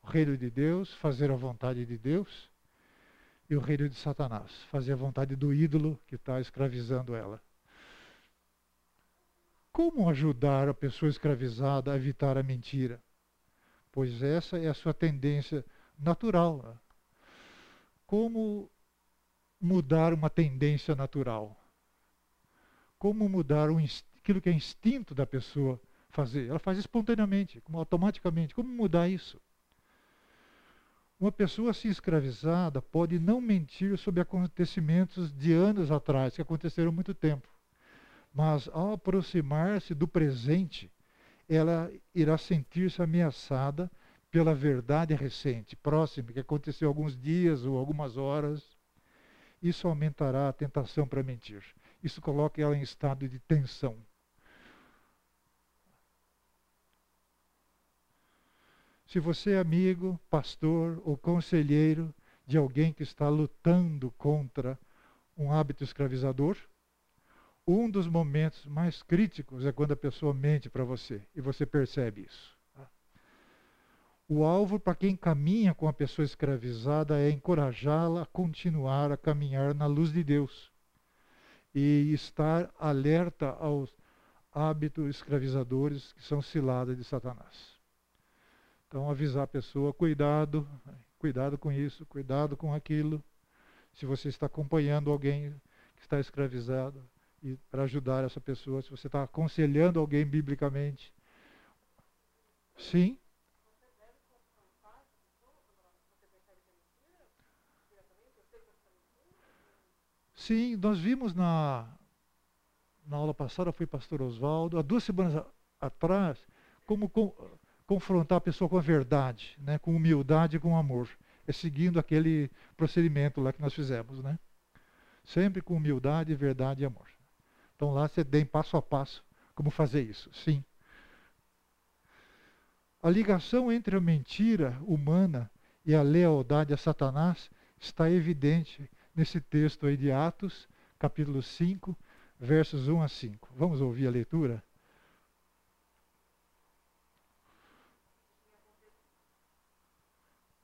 o reino de Deus, fazer a vontade de Deus, e o reino de Satanás, fazer a vontade do ídolo que está escravizando ela. Como ajudar a pessoa escravizada a evitar a mentira? Pois essa é a sua tendência natural. Né? Como mudar uma tendência natural? Como mudar um, aquilo que é instinto da pessoa fazer? Ela faz espontaneamente, automaticamente. Como mudar isso? Uma pessoa assim escravizada pode não mentir sobre acontecimentos de anos atrás, que aconteceram há muito tempo. Mas ao aproximar-se do presente, ela irá sentir-se ameaçada pela verdade recente, próxima, que aconteceu alguns dias ou algumas horas. Isso aumentará a tentação para mentir. Isso coloca ela em estado de tensão. Se você é amigo, pastor ou conselheiro de alguém que está lutando contra um hábito escravizador, um dos momentos mais críticos é quando a pessoa mente para você e você percebe isso. O alvo para quem caminha com a pessoa escravizada é encorajá-la a continuar a caminhar na luz de Deus e estar alerta aos hábitos escravizadores que são ciladas de Satanás. Então, avisar a pessoa, cuidado, cuidado com isso, cuidado com aquilo. Se você está acompanhando alguém que está escravizado, para ajudar essa pessoa, se você está aconselhando alguém biblicamente. Sim. Sim, nós vimos na, na aula passada, foi pastor Oswaldo, há duas semanas atrás, como com, confrontar a pessoa com a verdade, né, com humildade e com amor. É seguindo aquele procedimento lá que nós fizemos, né? Sempre com humildade, verdade e amor. Então lá você tem passo a passo como fazer isso. Sim. A ligação entre a mentira humana e a lealdade a Satanás está evidente nesse texto aí de Atos, capítulo 5, versos 1 a 5. Vamos ouvir a leitura?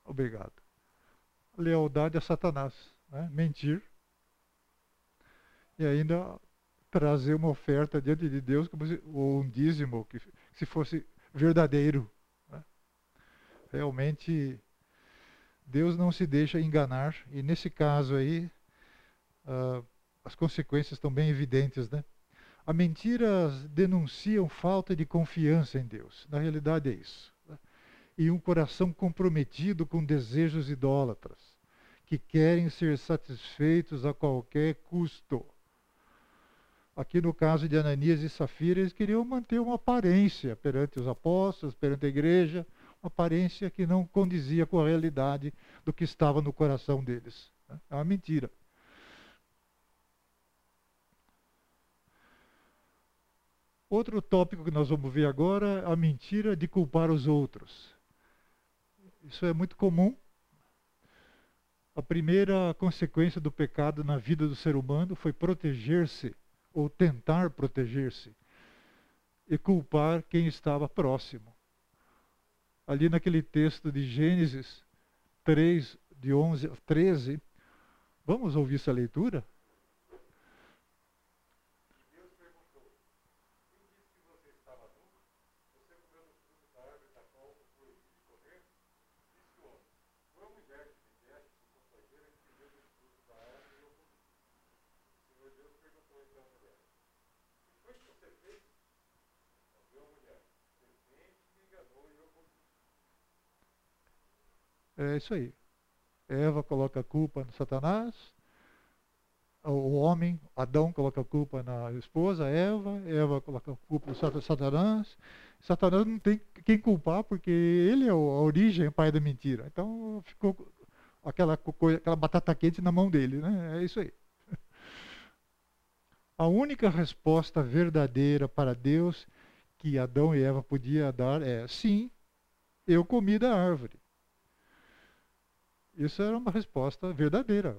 Obrigado. Lealdade a Satanás, né? mentir. E ainda trazer uma oferta diante de Deus, como se, ou um dízimo, que se fosse verdadeiro. Né? Realmente, Deus não se deixa enganar, e nesse caso aí, uh, as consequências estão bem evidentes. Né? A mentira denunciam falta de confiança em Deus. Na realidade é isso e um coração comprometido com desejos idólatras, que querem ser satisfeitos a qualquer custo. Aqui no caso de Ananias e Safira, eles queriam manter uma aparência perante os apóstolos, perante a igreja, uma aparência que não condizia com a realidade do que estava no coração deles. É uma mentira. Outro tópico que nós vamos ver agora é a mentira de culpar os outros. Isso é muito comum. A primeira consequência do pecado na vida do ser humano foi proteger-se, ou tentar proteger-se, e culpar quem estava próximo. Ali naquele texto de Gênesis 3, de 11 a 13, vamos ouvir essa leitura? É isso aí. Eva coloca a culpa no Satanás, o homem, Adão, coloca a culpa na esposa, Eva, Eva coloca a culpa no Satanás. Satanás não tem quem culpar, porque ele é a origem, o pai da mentira. Então ficou aquela, coisa, aquela batata quente na mão dele, né? É isso aí. A única resposta verdadeira para Deus que Adão e Eva podiam dar é: sim, eu comi da árvore. Isso era uma resposta verdadeira.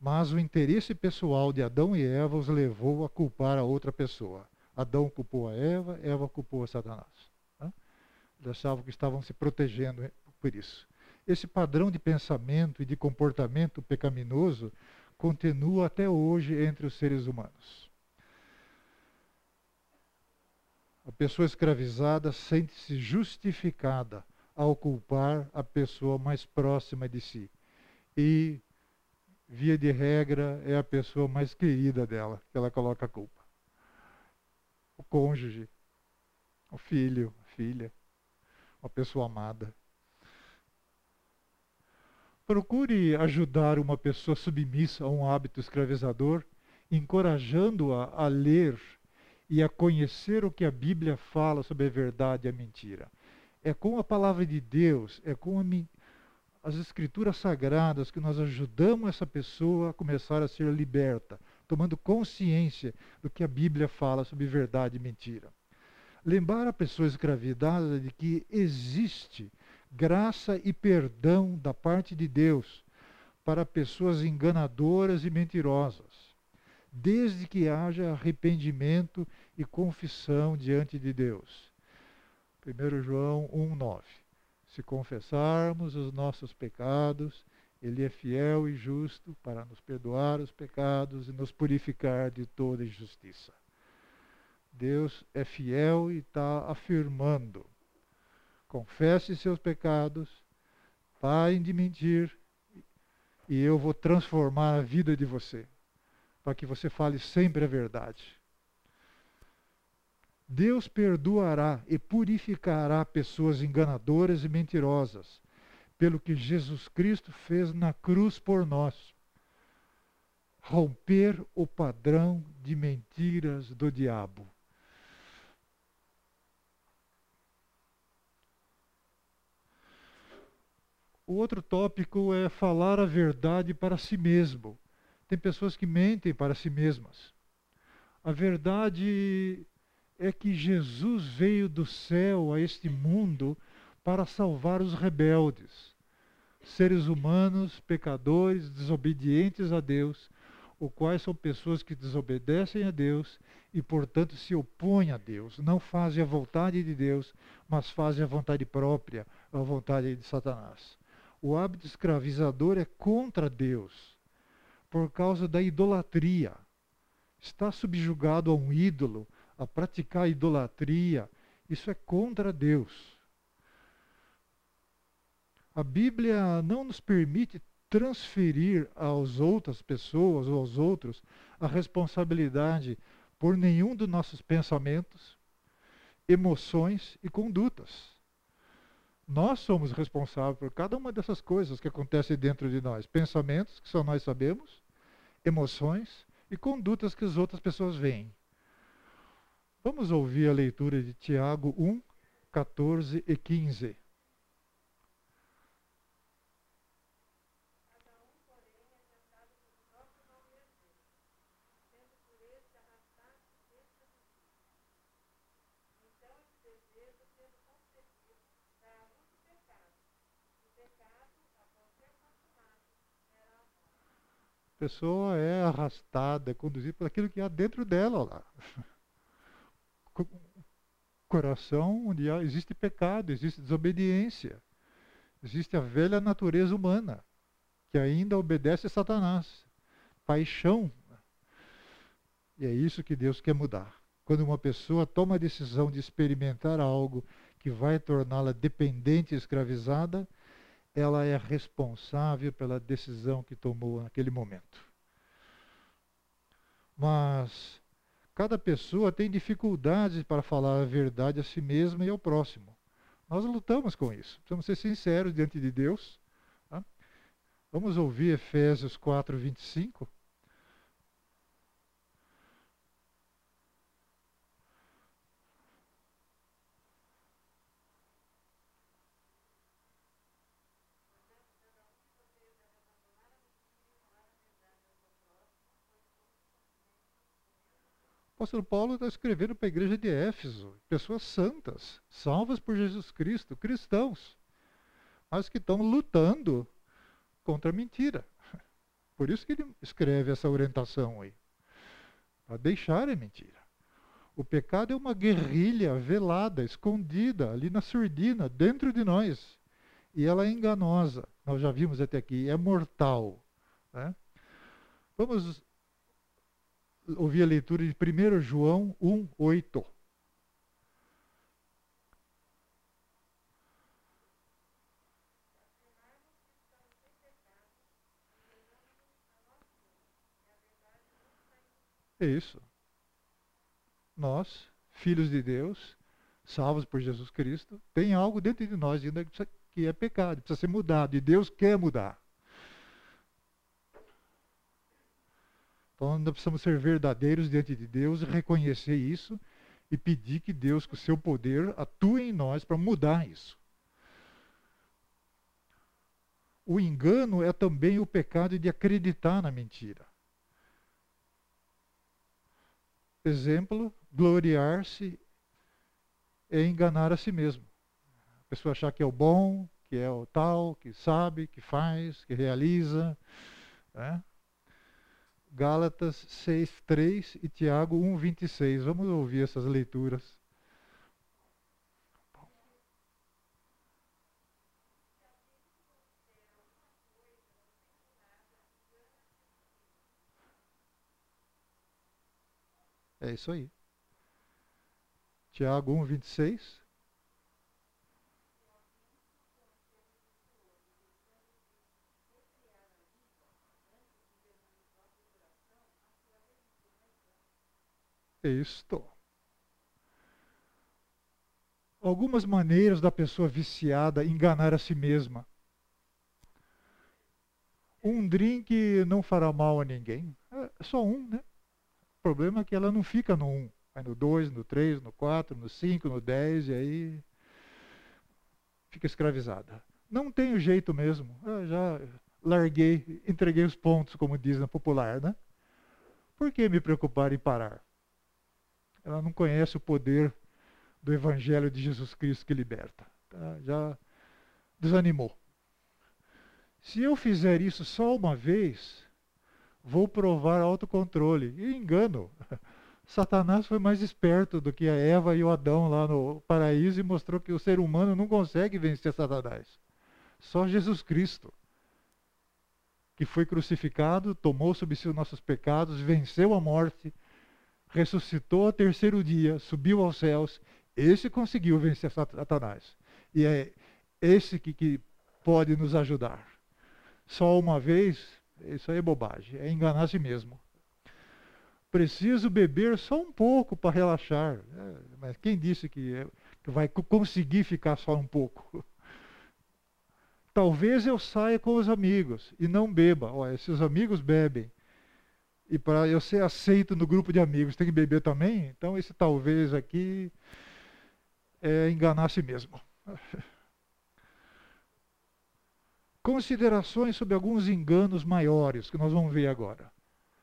Mas o interesse pessoal de Adão e Eva os levou a culpar a outra pessoa. Adão culpou a Eva, Eva culpou a Satanás. Eles achavam que estavam se protegendo por isso. Esse padrão de pensamento e de comportamento pecaminoso continua até hoje entre os seres humanos. A pessoa escravizada sente-se justificada ao culpar a pessoa mais próxima de si. E, via de regra, é a pessoa mais querida dela que ela coloca a culpa. O cônjuge, o filho, a filha, uma pessoa amada. Procure ajudar uma pessoa submissa a um hábito escravizador, encorajando-a a ler e a conhecer o que a Bíblia fala sobre a verdade e a mentira. É com a palavra de Deus, é com as escrituras sagradas que nós ajudamos essa pessoa a começar a ser liberta, tomando consciência do que a Bíblia fala sobre verdade e mentira. Lembrar a pessoa escravidada de que existe graça e perdão da parte de Deus para pessoas enganadoras e mentirosas, desde que haja arrependimento e confissão diante de Deus. 1 João 1,9 Se confessarmos os nossos pecados, Ele é fiel e justo para nos perdoar os pecados e nos purificar de toda injustiça. Deus é fiel e está afirmando confesse seus pecados, parem de mentir, e eu vou transformar a vida de você, para que você fale sempre a verdade. Deus perdoará e purificará pessoas enganadoras e mentirosas, pelo que Jesus Cristo fez na cruz por nós. Romper o padrão de mentiras do diabo. O outro tópico é falar a verdade para si mesmo. Tem pessoas que mentem para si mesmas. A verdade é que Jesus veio do céu a este mundo para salvar os rebeldes, seres humanos, pecadores, desobedientes a Deus, os quais são pessoas que desobedecem a Deus e, portanto, se opõem a Deus. Não fazem a vontade de Deus, mas fazem a vontade própria, a vontade de Satanás. O hábito escravizador é contra Deus, por causa da idolatria. Está subjugado a um ídolo, a praticar idolatria, isso é contra Deus. A Bíblia não nos permite transferir às outras pessoas ou aos outros a responsabilidade por nenhum dos nossos pensamentos, emoções e condutas. Nós somos responsáveis por cada uma dessas coisas que acontecem dentro de nós. Pensamentos, que só nós sabemos, emoções e condutas que as outras pessoas veem. Vamos ouvir a leitura de Tiago 1, 14 e 15. pessoa é arrastada, é conduzida por aquilo que há dentro dela lá. [LAUGHS] Coração onde existe pecado, existe desobediência, existe a velha natureza humana, que ainda obedece a Satanás. Paixão. E é isso que Deus quer mudar. Quando uma pessoa toma a decisão de experimentar algo que vai torná-la dependente e escravizada, ela é responsável pela decisão que tomou naquele momento. Mas cada pessoa tem dificuldades para falar a verdade a si mesma e ao próximo. Nós lutamos com isso. Precisamos ser sinceros diante de Deus. Tá? Vamos ouvir Efésios 4, 25. O apóstolo Paulo está escrevendo para a igreja de Éfeso, pessoas santas, salvas por Jesus Cristo, cristãos, mas que estão lutando contra a mentira. [LAUGHS] Por isso que ele escreve essa orientação aí, para deixar a mentira. O pecado é uma guerrilha velada, escondida ali na surdina, dentro de nós. E ela é enganosa, nós já vimos até aqui, é mortal. Né? Vamos ouvir a leitura de 1 João 1, 8. É isso. Nós, filhos de Deus, salvos por Jesus Cristo, tem algo dentro de nós ainda que é pecado, precisa ser mudado, e Deus quer mudar. Então nós precisamos ser verdadeiros diante de Deus, reconhecer isso e pedir que Deus, com o seu poder, atue em nós para mudar isso. O engano é também o pecado de acreditar na mentira. Exemplo, gloriar-se é enganar a si mesmo. A pessoa achar que é o bom, que é o tal, que sabe, que faz, que realiza. Né? Gálatas 6, 3 e Tiago 1, 26. Vamos ouvir essas leituras. É isso aí. Tiago 1, 26. Isto. Algumas maneiras da pessoa viciada enganar a si mesma. Um drink não fará mal a ninguém. É só um, né? O problema é que ela não fica no 1. Vai no 2, no 3, no 4, no 5, no 10 e aí fica escravizada. Não tem jeito mesmo. Eu já larguei, entreguei os pontos, como diz na popular, né? Por que me preocupar em parar? Ela não conhece o poder do Evangelho de Jesus Cristo que liberta. Tá? Já desanimou. Se eu fizer isso só uma vez, vou provar autocontrole. E engano. [LAUGHS] Satanás foi mais esperto do que a Eva e o Adão lá no paraíso e mostrou que o ser humano não consegue vencer Satanás. Só Jesus Cristo, que foi crucificado, tomou sobre si os nossos pecados, venceu a morte ressuscitou ao terceiro dia, subiu aos céus, esse conseguiu vencer Satanás. E é esse que, que pode nos ajudar. Só uma vez, isso aí é bobagem, é enganar si mesmo. Preciso beber só um pouco para relaxar. É, mas quem disse que, é, que vai conseguir ficar só um pouco? [LAUGHS] Talvez eu saia com os amigos e não beba. Olha, se os amigos bebem e para eu ser aceito no grupo de amigos, tem que beber também? Então, esse talvez aqui é enganar a si mesmo. [LAUGHS] Considerações sobre alguns enganos maiores que nós vamos ver agora.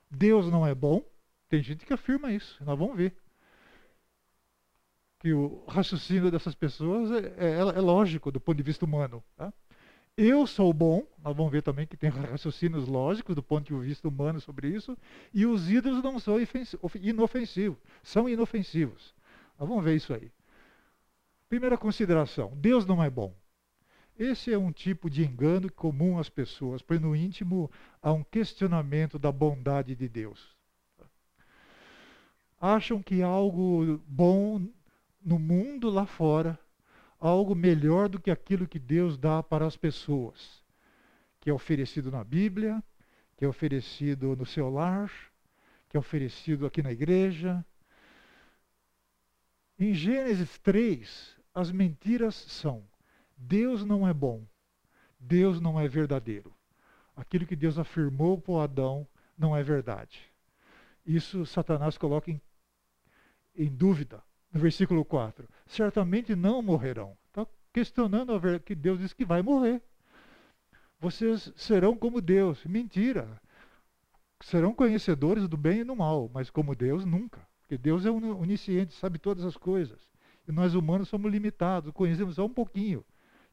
Deus não é bom. Tem gente que afirma isso, nós vamos ver. Que o raciocínio dessas pessoas é, é, é lógico do ponto de vista humano. Tá? Eu sou bom, nós vamos ver também que tem [LAUGHS] raciocínios lógicos do ponto de vista humano sobre isso, e os ídolos não são inofensivos, são inofensivos. Nós vamos ver isso aí. Primeira consideração: Deus não é bom. Esse é um tipo de engano comum às pessoas, pois no íntimo há um questionamento da bondade de Deus. Acham que algo bom no mundo lá fora algo melhor do que aquilo que Deus dá para as pessoas, que é oferecido na Bíblia, que é oferecido no seu lar, que é oferecido aqui na igreja. Em Gênesis 3, as mentiras são: Deus não é bom, Deus não é verdadeiro. Aquilo que Deus afirmou para Adão não é verdade. Isso Satanás coloca em, em dúvida no versículo 4, certamente não morrerão. Está questionando a ver que Deus diz que vai morrer. Vocês serão como Deus. Mentira. Serão conhecedores do bem e do mal, mas como Deus nunca. Porque Deus é onisciente, sabe todas as coisas. E nós humanos somos limitados, conhecemos só um pouquinho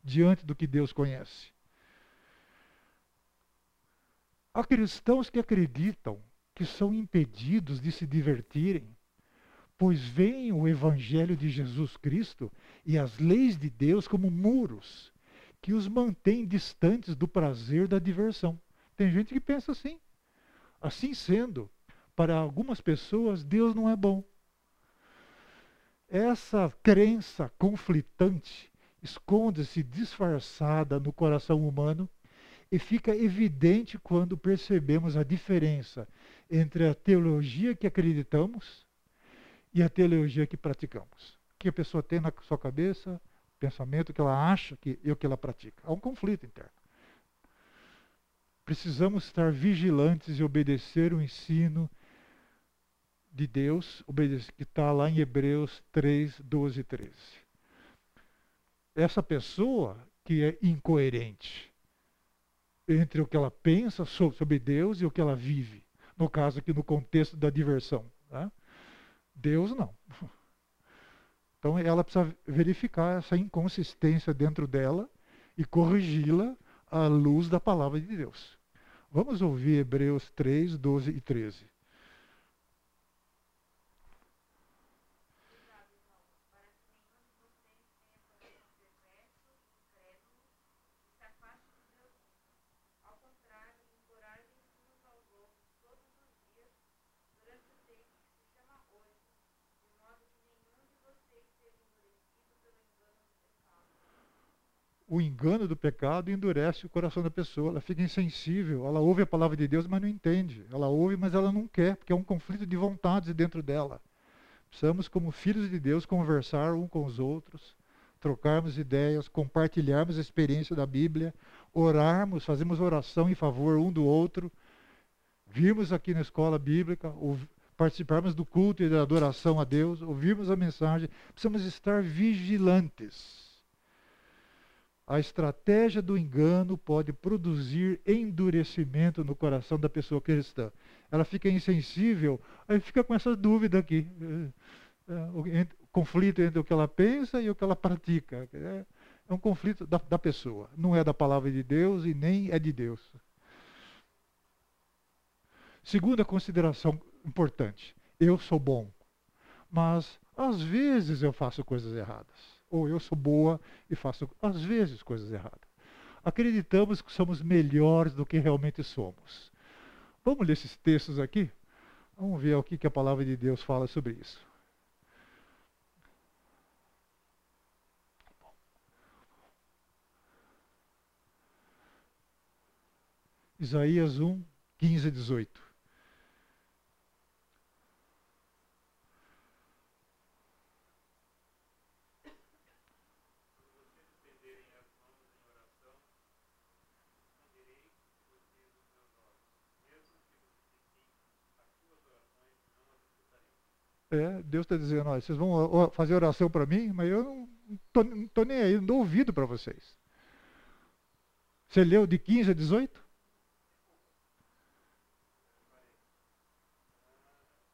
diante do que Deus conhece. Há cristãos que acreditam que são impedidos de se divertirem pois veem o Evangelho de Jesus Cristo e as leis de Deus como muros que os mantêm distantes do prazer da diversão. Tem gente que pensa assim. Assim sendo, para algumas pessoas, Deus não é bom. Essa crença conflitante esconde-se disfarçada no coração humano E fica evidente quando percebemos a diferença entre a teologia que acreditamos e a teologia que praticamos. O que a pessoa tem na sua cabeça, o pensamento que ela acha que, e o que ela pratica. Há um conflito interno. Precisamos estar vigilantes e obedecer o ensino de Deus, que está lá em Hebreus 3, 12 e 13. Essa pessoa que é incoerente entre o que ela pensa sobre Deus e o que ela vive. No caso aqui, no contexto da diversão. Né? Deus não. Então ela precisa verificar essa inconsistência dentro dela e corrigi-la à luz da palavra de Deus. Vamos ouvir Hebreus 3, 12 e 13. O engano do pecado endurece o coração da pessoa. Ela fica insensível, ela ouve a palavra de Deus, mas não entende. Ela ouve, mas ela não quer, porque é um conflito de vontades dentro dela. Precisamos, como filhos de Deus, conversar um com os outros, trocarmos ideias, compartilharmos a experiência da Bíblia, orarmos, fazemos oração em favor um do outro, virmos aqui na escola bíblica, participarmos do culto e da adoração a Deus, ouvirmos a mensagem. Precisamos estar vigilantes a estratégia do engano pode produzir endurecimento no coração da pessoa cristã. Ela fica insensível, aí fica com essa dúvida aqui. É, é, conflito entre o que ela pensa e o que ela pratica. É, é um conflito da, da pessoa. Não é da palavra de Deus e nem é de Deus. Segunda consideração importante: eu sou bom, mas às vezes eu faço coisas erradas ou eu sou boa e faço, às vezes, coisas erradas. Acreditamos que somos melhores do que realmente somos. Vamos ler esses textos aqui? Vamos ver o que, a palavra de Deus fala sobre isso. Isaías 1, 15 a 18. É, Deus está dizendo, olha, vocês vão fazer oração para mim, mas eu não estou nem aí, não dou ouvido para vocês. Você leu de 15 a 18?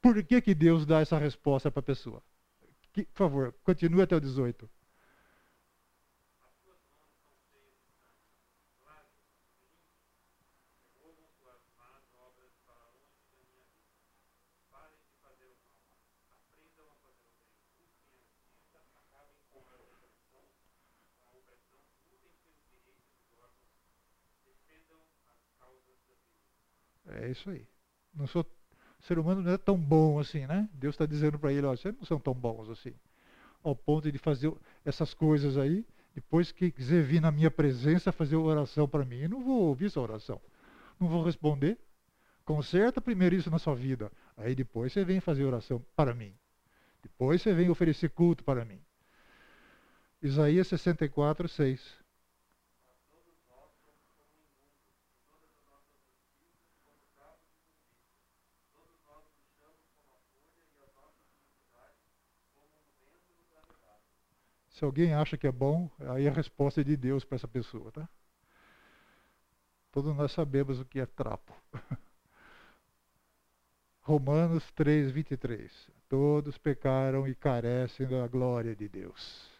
Por que, que Deus dá essa resposta para a pessoa? Que, por favor, continue até o 18. É isso aí. Não sou, o ser humano não é tão bom assim, né? Deus está dizendo para ele, ó, vocês não são tão bons assim. Ao ponto de fazer essas coisas aí, depois que quiser vir na minha presença fazer oração para mim, eu não vou ouvir essa oração. Não vou responder. Conserta primeiro isso na sua vida. Aí depois você vem fazer oração para mim. Depois você vem oferecer culto para mim. Isaías 64, 6. Se alguém acha que é bom, aí a resposta é de Deus para essa pessoa, tá? Todos nós sabemos o que é trapo. [LAUGHS] Romanos 3, 23. Todos pecaram e carecem da glória de Deus.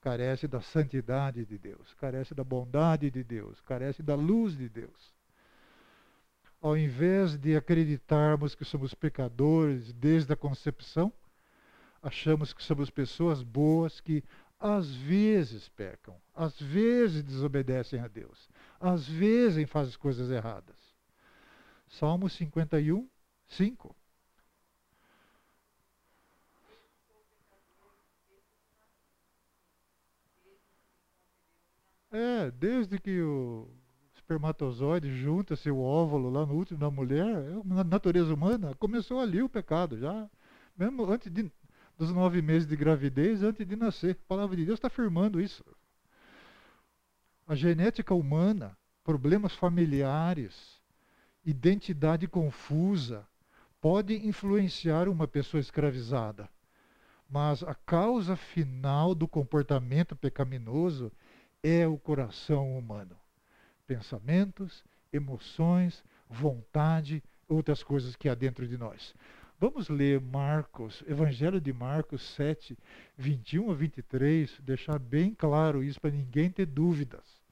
Carecem da santidade de Deus. Carecem da bondade de Deus. Carecem da luz de Deus. Ao invés de acreditarmos que somos pecadores desde a concepção, achamos que somos pessoas boas que às vezes pecam, às vezes desobedecem a Deus, às vezes fazem coisas erradas. Salmo 51, 5. É, desde que o espermatozoide junta-se o óvulo lá no útero da mulher, é na natureza humana, começou ali o pecado já. Mesmo antes de, dos nove meses de gravidez, antes de nascer. A palavra de Deus está afirmando isso. A genética humana, problemas familiares, identidade confusa, pode influenciar uma pessoa escravizada. Mas a causa final do comportamento pecaminoso é o coração humano. Pensamentos, emoções, vontade, outras coisas que há dentro de nós. Vamos ler Marcos, Evangelho de Marcos 7, 21 a 23, deixar bem claro isso para ninguém ter dúvidas.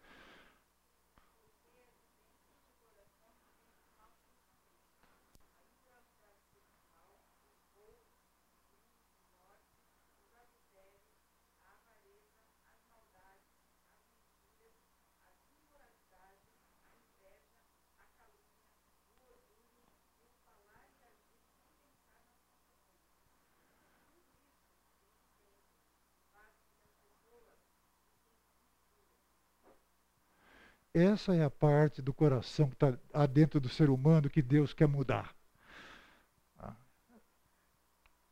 Essa é a parte do coração que está dentro do ser humano que Deus quer mudar. Ah.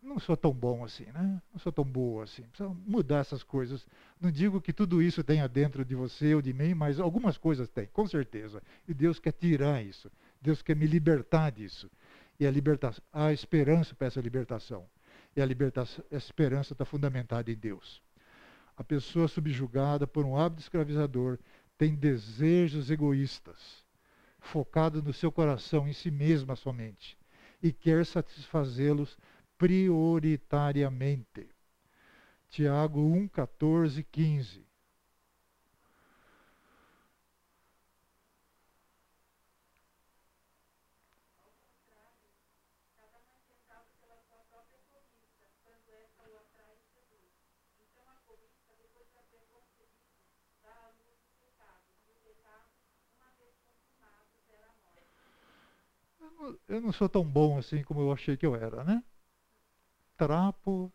Não sou tão bom assim, né? Não sou tão boa assim. Precisa mudar essas coisas. Não digo que tudo isso tenha dentro de você ou de mim, mas algumas coisas tem, com certeza. E Deus quer tirar isso. Deus quer me libertar disso. E a libertação, há esperança para essa libertação. E a, libertação, a esperança está fundamentada em Deus. A pessoa subjugada por um hábito escravizador tem desejos egoístas, focado no seu coração, em si mesma somente, e quer satisfazê-los prioritariamente. Tiago 1, 14, 15. Eu não sou tão bom assim como eu achei que eu era, né? Trapo,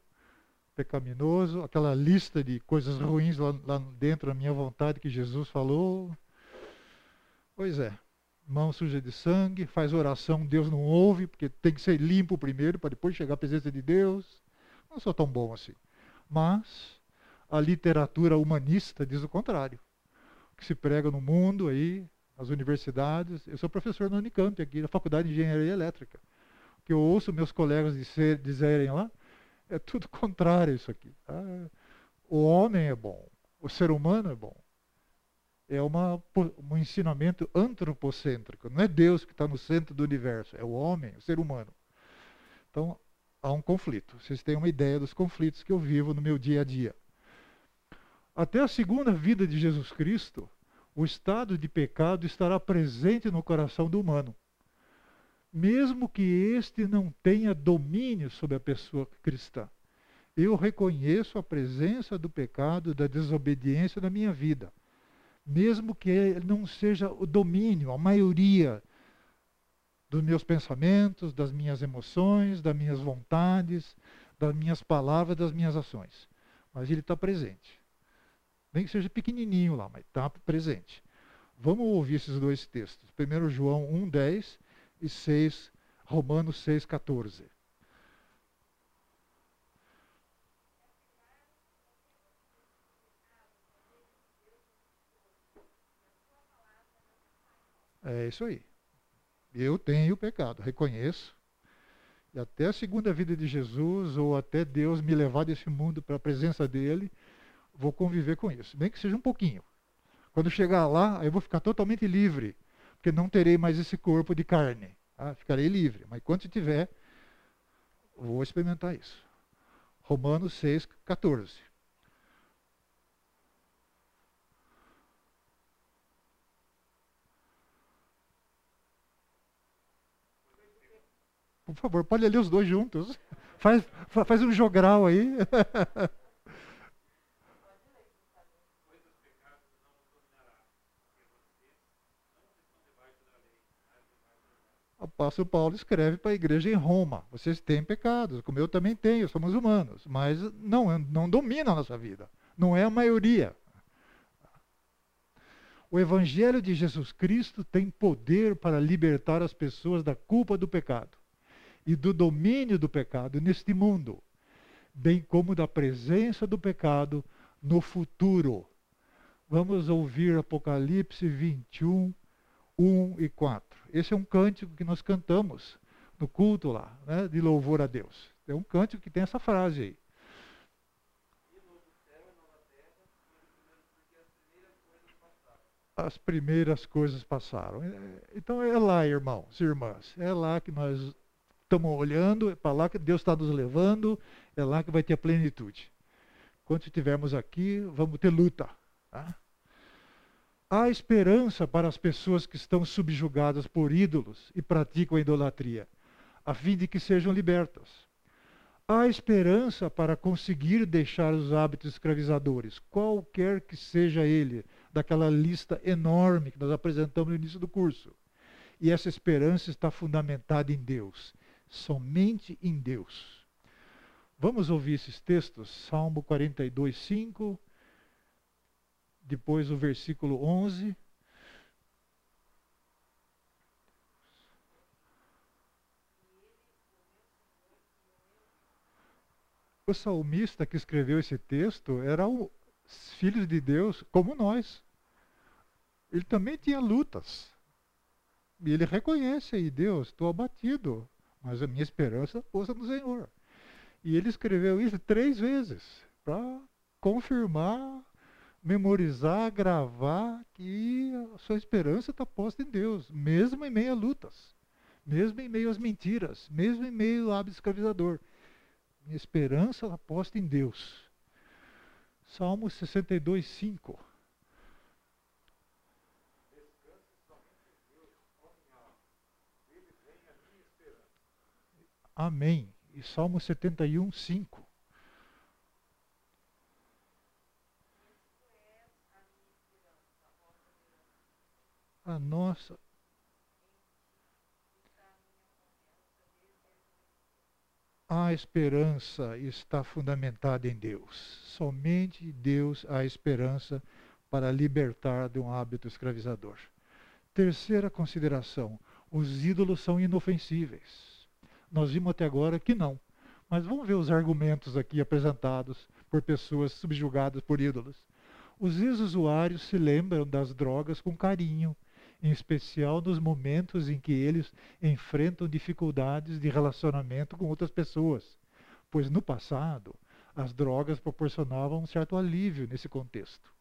pecaminoso, aquela lista de coisas ruins lá, lá dentro da minha vontade que Jesus falou. Pois é, mão suja de sangue, faz oração, Deus não ouve, porque tem que ser limpo primeiro para depois chegar à presença de Deus. Não sou tão bom assim. Mas a literatura humanista diz o contrário. O que se prega no mundo aí nas universidades. Eu sou professor na Unicamp, aqui na Faculdade de Engenharia Elétrica. O que eu ouço meus colegas dizer, dizerem lá é tudo [LAUGHS] contrário a isso aqui. Tá? O homem é bom, o ser humano é bom. É uma, um ensinamento antropocêntrico. Não é Deus que está no centro do universo, é o homem, o ser humano. Então, há um conflito. Vocês têm uma ideia dos conflitos que eu vivo no meu dia a dia. Até a segunda vida de Jesus Cristo, o estado de pecado estará presente no coração do humano. Mesmo que este não tenha domínio sobre a pessoa cristã. Eu reconheço a presença do pecado, da desobediência na minha vida. Mesmo que não seja o domínio, a maioria dos meus pensamentos, das minhas emoções, das minhas vontades, das minhas palavras, das minhas ações. Mas ele está presente. Nem que seja pequenininho lá, mas está presente. Vamos ouvir esses dois textos. 1 João 1, 10 e 6, Romanos 6, 14. É isso aí. Eu tenho pecado, reconheço. E até a segunda vida de Jesus, ou até Deus me levar desse mundo para a presença dele, vou conviver com isso, bem que seja um pouquinho. Quando chegar lá, eu vou ficar totalmente livre, porque não terei mais esse corpo de carne. Tá? Ficarei livre, mas quando tiver, vou experimentar isso. Romanos 6, 14. Por favor, pode ler os dois juntos. [LAUGHS] Faz, faz um jogral aí. [LAUGHS] apóstolo Paulo escreve para a igreja em Roma: vocês têm pecados, como eu também tenho, somos humanos, mas não, não domina a nossa vida, não é a maioria. O Evangelho de Jesus Cristo tem poder para libertar as pessoas da culpa do pecado e do domínio do pecado neste mundo, bem como da presença do pecado no futuro. Vamos ouvir Apocalipse 21, 1 e 4. Esse é um cântico que nós cantamos no culto lá, né, de louvor a Deus. É um cântico que tem essa frase aí. As primeiras coisas passaram. É, então é lá, irmãos e irmãs, é lá que nós estamos olhando, é para lá que Deus está nos levando, é lá que vai ter a plenitude. Quando estivermos aqui, vamos ter luta. Tá? Há esperança para as pessoas que estão subjugadas por ídolos e praticam a idolatria, a fim de que sejam libertas. Há esperança para conseguir deixar os hábitos escravizadores, qualquer que seja ele, daquela lista enorme que nós apresentamos no início do curso. E essa esperança está fundamentada em Deus somente em Deus. Vamos ouvir esses textos, Salmo 42, 5, depois o versículo 11. O salmista que escreveu esse texto era o filho de Deus, como nós. Ele também tinha lutas. E ele reconhece aí, Deus, estou abatido mas a minha esperança posta no Senhor. E ele escreveu isso três vezes para confirmar, memorizar, gravar que a sua esperança está posta em Deus, mesmo em meio a lutas, mesmo em meio às mentiras, mesmo em meio ao hábito escravizador. Minha esperança está posta em Deus. Salmo 62, 5. Amém. E Salmo 71, 5. A nossa. A esperança está fundamentada em Deus. Somente Deus há esperança para libertar de um hábito escravizador. Terceira consideração: os ídolos são inofensíveis. Nós vimos até agora que não. Mas vamos ver os argumentos aqui apresentados por pessoas subjugadas por ídolos. Os ex-usuários se lembram das drogas com carinho, em especial nos momentos em que eles enfrentam dificuldades de relacionamento com outras pessoas, pois no passado as drogas proporcionavam um certo alívio nesse contexto.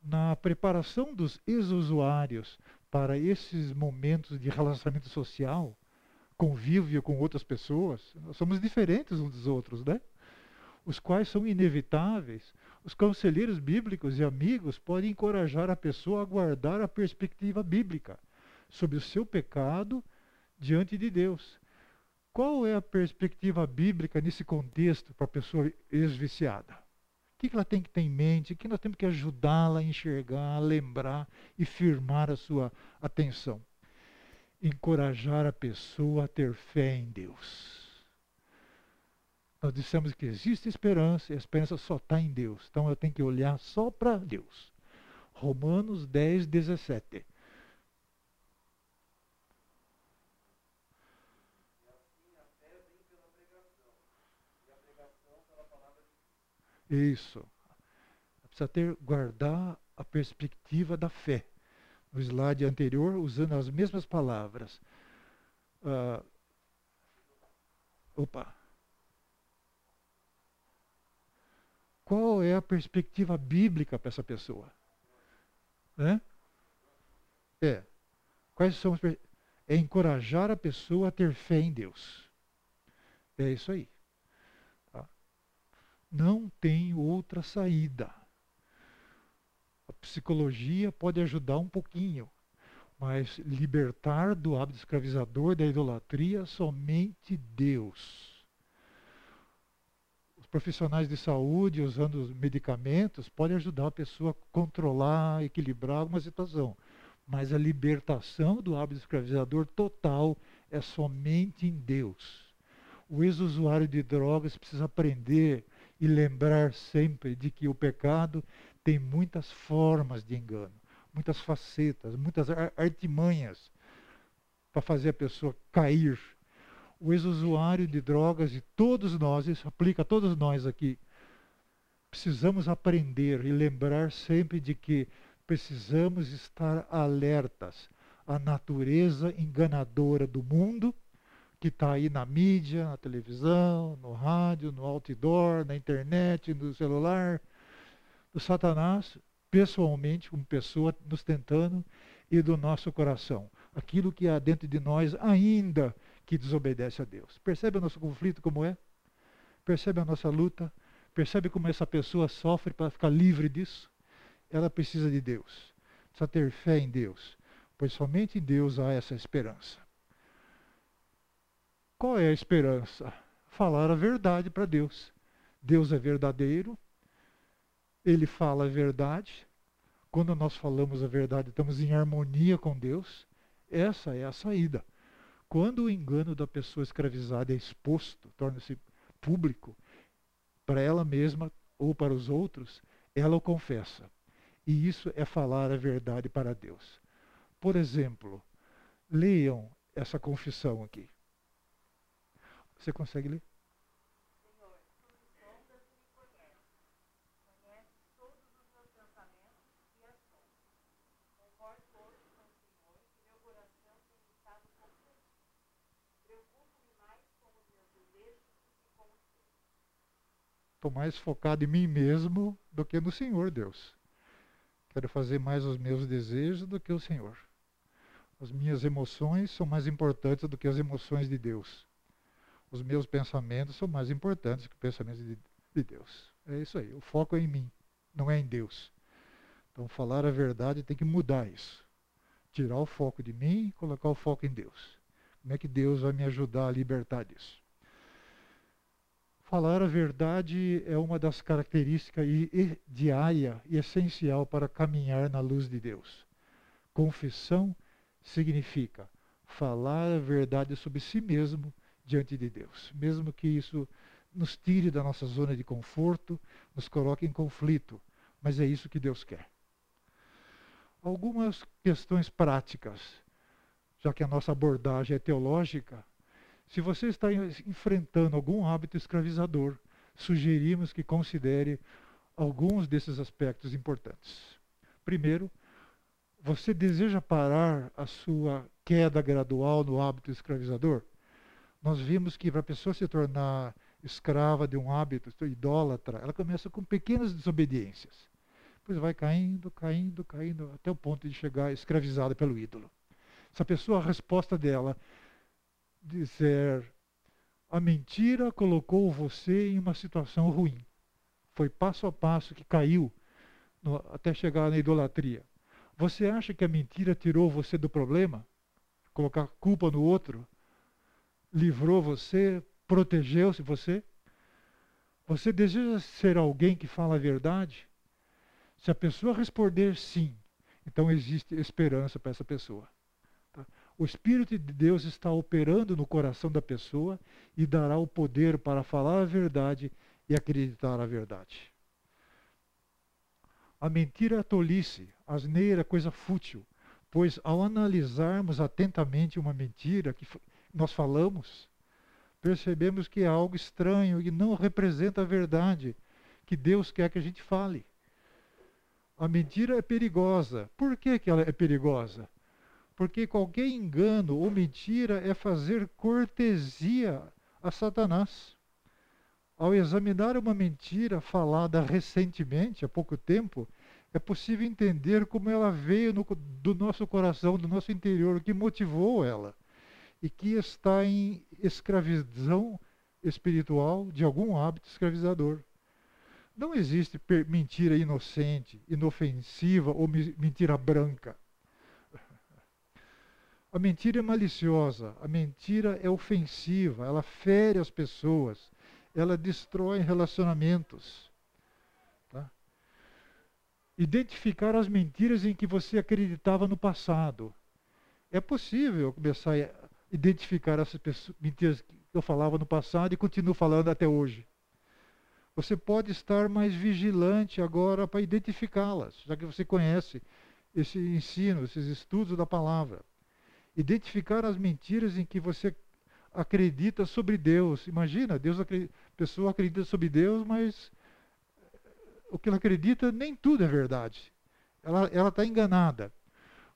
Na preparação dos ex-usuários para esses momentos de relacionamento social, convívio com outras pessoas, nós somos diferentes uns dos outros, né? Os quais são inevitáveis. Os conselheiros bíblicos e amigos podem encorajar a pessoa a guardar a perspectiva bíblica sobre o seu pecado diante de Deus. Qual é a perspectiva bíblica nesse contexto para a pessoa ex-viciada? O que ela tem que ter em mente? O que nós temos que ajudá-la a enxergar, a lembrar e firmar a sua atenção? encorajar a pessoa a ter fé em Deus. Nós dissemos que existe esperança e a esperança só está em Deus. Então eu tenho que olhar só para Deus. Romanos 10, 17. Isso. Precisa ter, guardar a perspectiva da fé no slide anterior, usando as mesmas palavras. Uh, opa! Qual é a perspectiva bíblica para essa pessoa? Né? É. Quais são as É encorajar a pessoa a ter fé em Deus. É isso aí. Tá? Não tem outra saída. A psicologia pode ajudar um pouquinho, mas libertar do hábito escravizador da idolatria somente Deus. Profissionais de saúde usando os medicamentos podem ajudar a pessoa a controlar, equilibrar alguma situação, mas a libertação do hábito escravizador total é somente em Deus. O ex-usuário de drogas precisa aprender e lembrar sempre de que o pecado tem muitas formas de engano, muitas facetas, muitas artimanhas para fazer a pessoa cair. O ex-usuário de drogas e todos nós, isso aplica a todos nós aqui, precisamos aprender e lembrar sempre de que precisamos estar alertas à natureza enganadora do mundo que está aí na mídia, na televisão, no rádio, no outdoor, na internet, no celular, do Satanás, pessoalmente, como pessoa, nos tentando, e do nosso coração. Aquilo que há dentro de nós ainda que desobedece a Deus. Percebe o nosso conflito como é? Percebe a nossa luta? Percebe como essa pessoa sofre para ficar livre disso? Ela precisa de Deus. Precisa ter fé em Deus. Pois somente em Deus há essa esperança. Qual é a esperança? Falar a verdade para Deus. Deus é verdadeiro, Ele fala a verdade. Quando nós falamos a verdade, estamos em harmonia com Deus. Essa é a saída. Quando o engano da pessoa escravizada é exposto, torna-se público, para ela mesma ou para os outros, ela o confessa. E isso é falar a verdade para Deus. Por exemplo, leiam essa confissão aqui. Você consegue ler? Senhor, tu me sondas e me conheces. Conheces todos os meus pensamentos e ações. Concordo hoje com o Senhor que meu coração tem estado confuso. Preocupo-me mais com os meus desejos do que com os teus. Estou mais focado em mim mesmo do que no Senhor, Deus. Quero fazer mais os meus desejos do que o Senhor. As minhas emoções são mais importantes do que as emoções de Deus os meus pensamentos são mais importantes que os pensamentos de, de Deus. É isso aí. O foco é em mim, não é em Deus. Então, falar a verdade tem que mudar isso. Tirar o foco de mim e colocar o foco em Deus. Como é que Deus vai me ajudar a libertar disso? Falar a verdade é uma das características diária e essencial para caminhar na luz de Deus. Confissão significa falar a verdade sobre si mesmo diante de Deus, mesmo que isso nos tire da nossa zona de conforto, nos coloque em conflito, mas é isso que Deus quer. Algumas questões práticas, já que a nossa abordagem é teológica, se você está enfrentando algum hábito escravizador, sugerimos que considere alguns desses aspectos importantes. Primeiro, você deseja parar a sua queda gradual no hábito escravizador? nós vimos que para a pessoa se tornar escrava de um hábito, idólatra, ela começa com pequenas desobediências. Depois vai caindo, caindo, caindo, até o ponto de chegar escravizada pelo ídolo. Se a pessoa, a resposta dela, dizer a mentira colocou você em uma situação ruim. Foi passo a passo que caiu no, até chegar na idolatria. Você acha que a mentira tirou você do problema? Colocar culpa no outro? livrou você, protegeu-se você? Você deseja ser alguém que fala a verdade? Se a pessoa responder sim, então existe esperança para essa pessoa. O Espírito de Deus está operando no coração da pessoa e dará o poder para falar a verdade e acreditar a verdade. A mentira é tolice, a asneira é coisa fútil, pois ao analisarmos atentamente uma mentira que nós falamos, percebemos que é algo estranho e não representa a verdade que Deus quer que a gente fale. A mentira é perigosa. Por que, que ela é perigosa? Porque qualquer engano ou mentira é fazer cortesia a Satanás. Ao examinar uma mentira falada recentemente, há pouco tempo, é possível entender como ela veio no, do nosso coração, do nosso interior, o que motivou ela e que está em escravidão espiritual de algum hábito escravizador. Não existe mentira inocente, inofensiva ou mentira branca. A mentira é maliciosa, a mentira é ofensiva, ela fere as pessoas, ela destrói relacionamentos. Tá? Identificar as mentiras em que você acreditava no passado. É possível começar identificar essas mentiras que eu falava no passado e continuo falando até hoje. Você pode estar mais vigilante agora para identificá-las, já que você conhece esse ensino, esses estudos da palavra. Identificar as mentiras em que você acredita sobre Deus. Imagina, Deus acredita, a pessoa acredita sobre Deus, mas o que ela acredita nem tudo é verdade. Ela está enganada.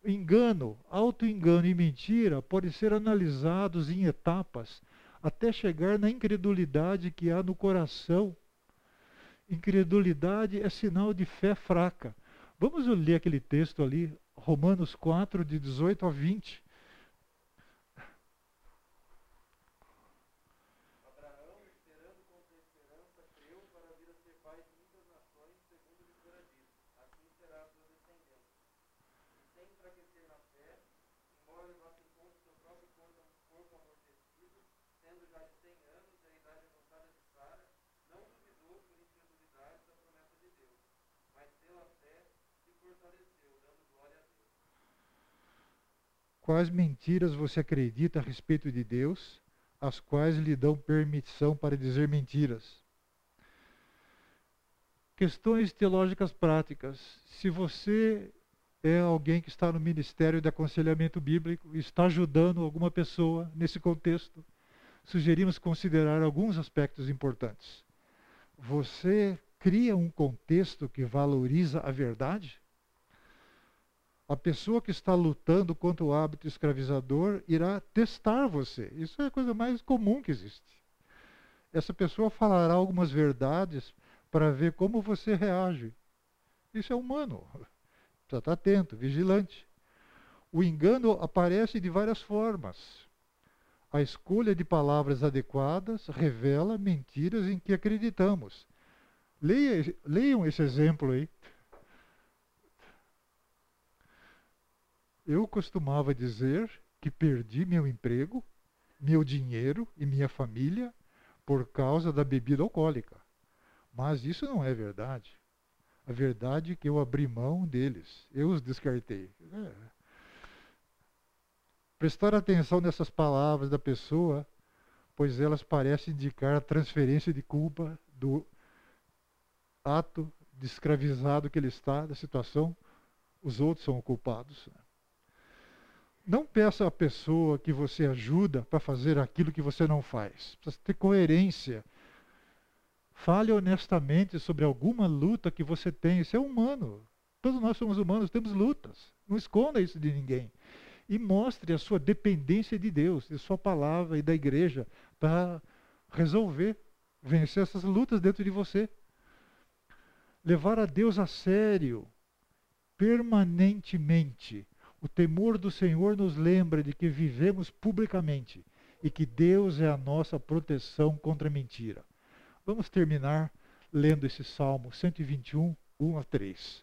Engano, auto-engano e mentira podem ser analisados em etapas até chegar na incredulidade que há no coração. Incredulidade é sinal de fé fraca. Vamos ler aquele texto ali, Romanos 4, de 18 a 20. Quais mentiras você acredita a respeito de Deus, as quais lhe dão permissão para dizer mentiras? Questões teológicas práticas. Se você é alguém que está no ministério de aconselhamento bíblico e está ajudando alguma pessoa nesse contexto, sugerimos considerar alguns aspectos importantes. Você cria um contexto que valoriza a verdade? A pessoa que está lutando contra o hábito escravizador irá testar você. Isso é a coisa mais comum que existe. Essa pessoa falará algumas verdades para ver como você reage. Isso é humano. Precisa estar atento, vigilante. O engano aparece de várias formas. A escolha de palavras adequadas revela mentiras em que acreditamos. Leia, leiam esse exemplo aí. Eu costumava dizer que perdi meu emprego, meu dinheiro e minha família por causa da bebida alcoólica. Mas isso não é verdade. A verdade é que eu abri mão deles, eu os descartei. É. Prestar atenção nessas palavras da pessoa, pois elas parecem indicar a transferência de culpa do ato de escravizado que ele está, da situação, os outros são culpados. Não peça à pessoa que você ajuda para fazer aquilo que você não faz. Precisa ter coerência. Fale honestamente sobre alguma luta que você tem. Isso é humano. Todos nós somos humanos, temos lutas. Não esconda isso de ninguém. E mostre a sua dependência de Deus, de Sua palavra e da igreja para resolver, vencer essas lutas dentro de você levar a Deus a sério, permanentemente. O temor do Senhor nos lembra de que vivemos publicamente e que Deus é a nossa proteção contra a mentira. Vamos terminar lendo esse Salmo 121, 1 a 3.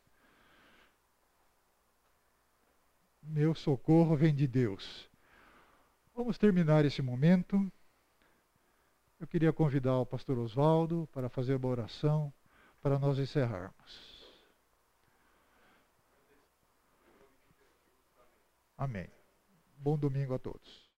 Meu socorro vem de Deus. Vamos terminar esse momento. Eu queria convidar o pastor Oswaldo para fazer uma oração para nós encerrarmos. Amém. Bom domingo a todos.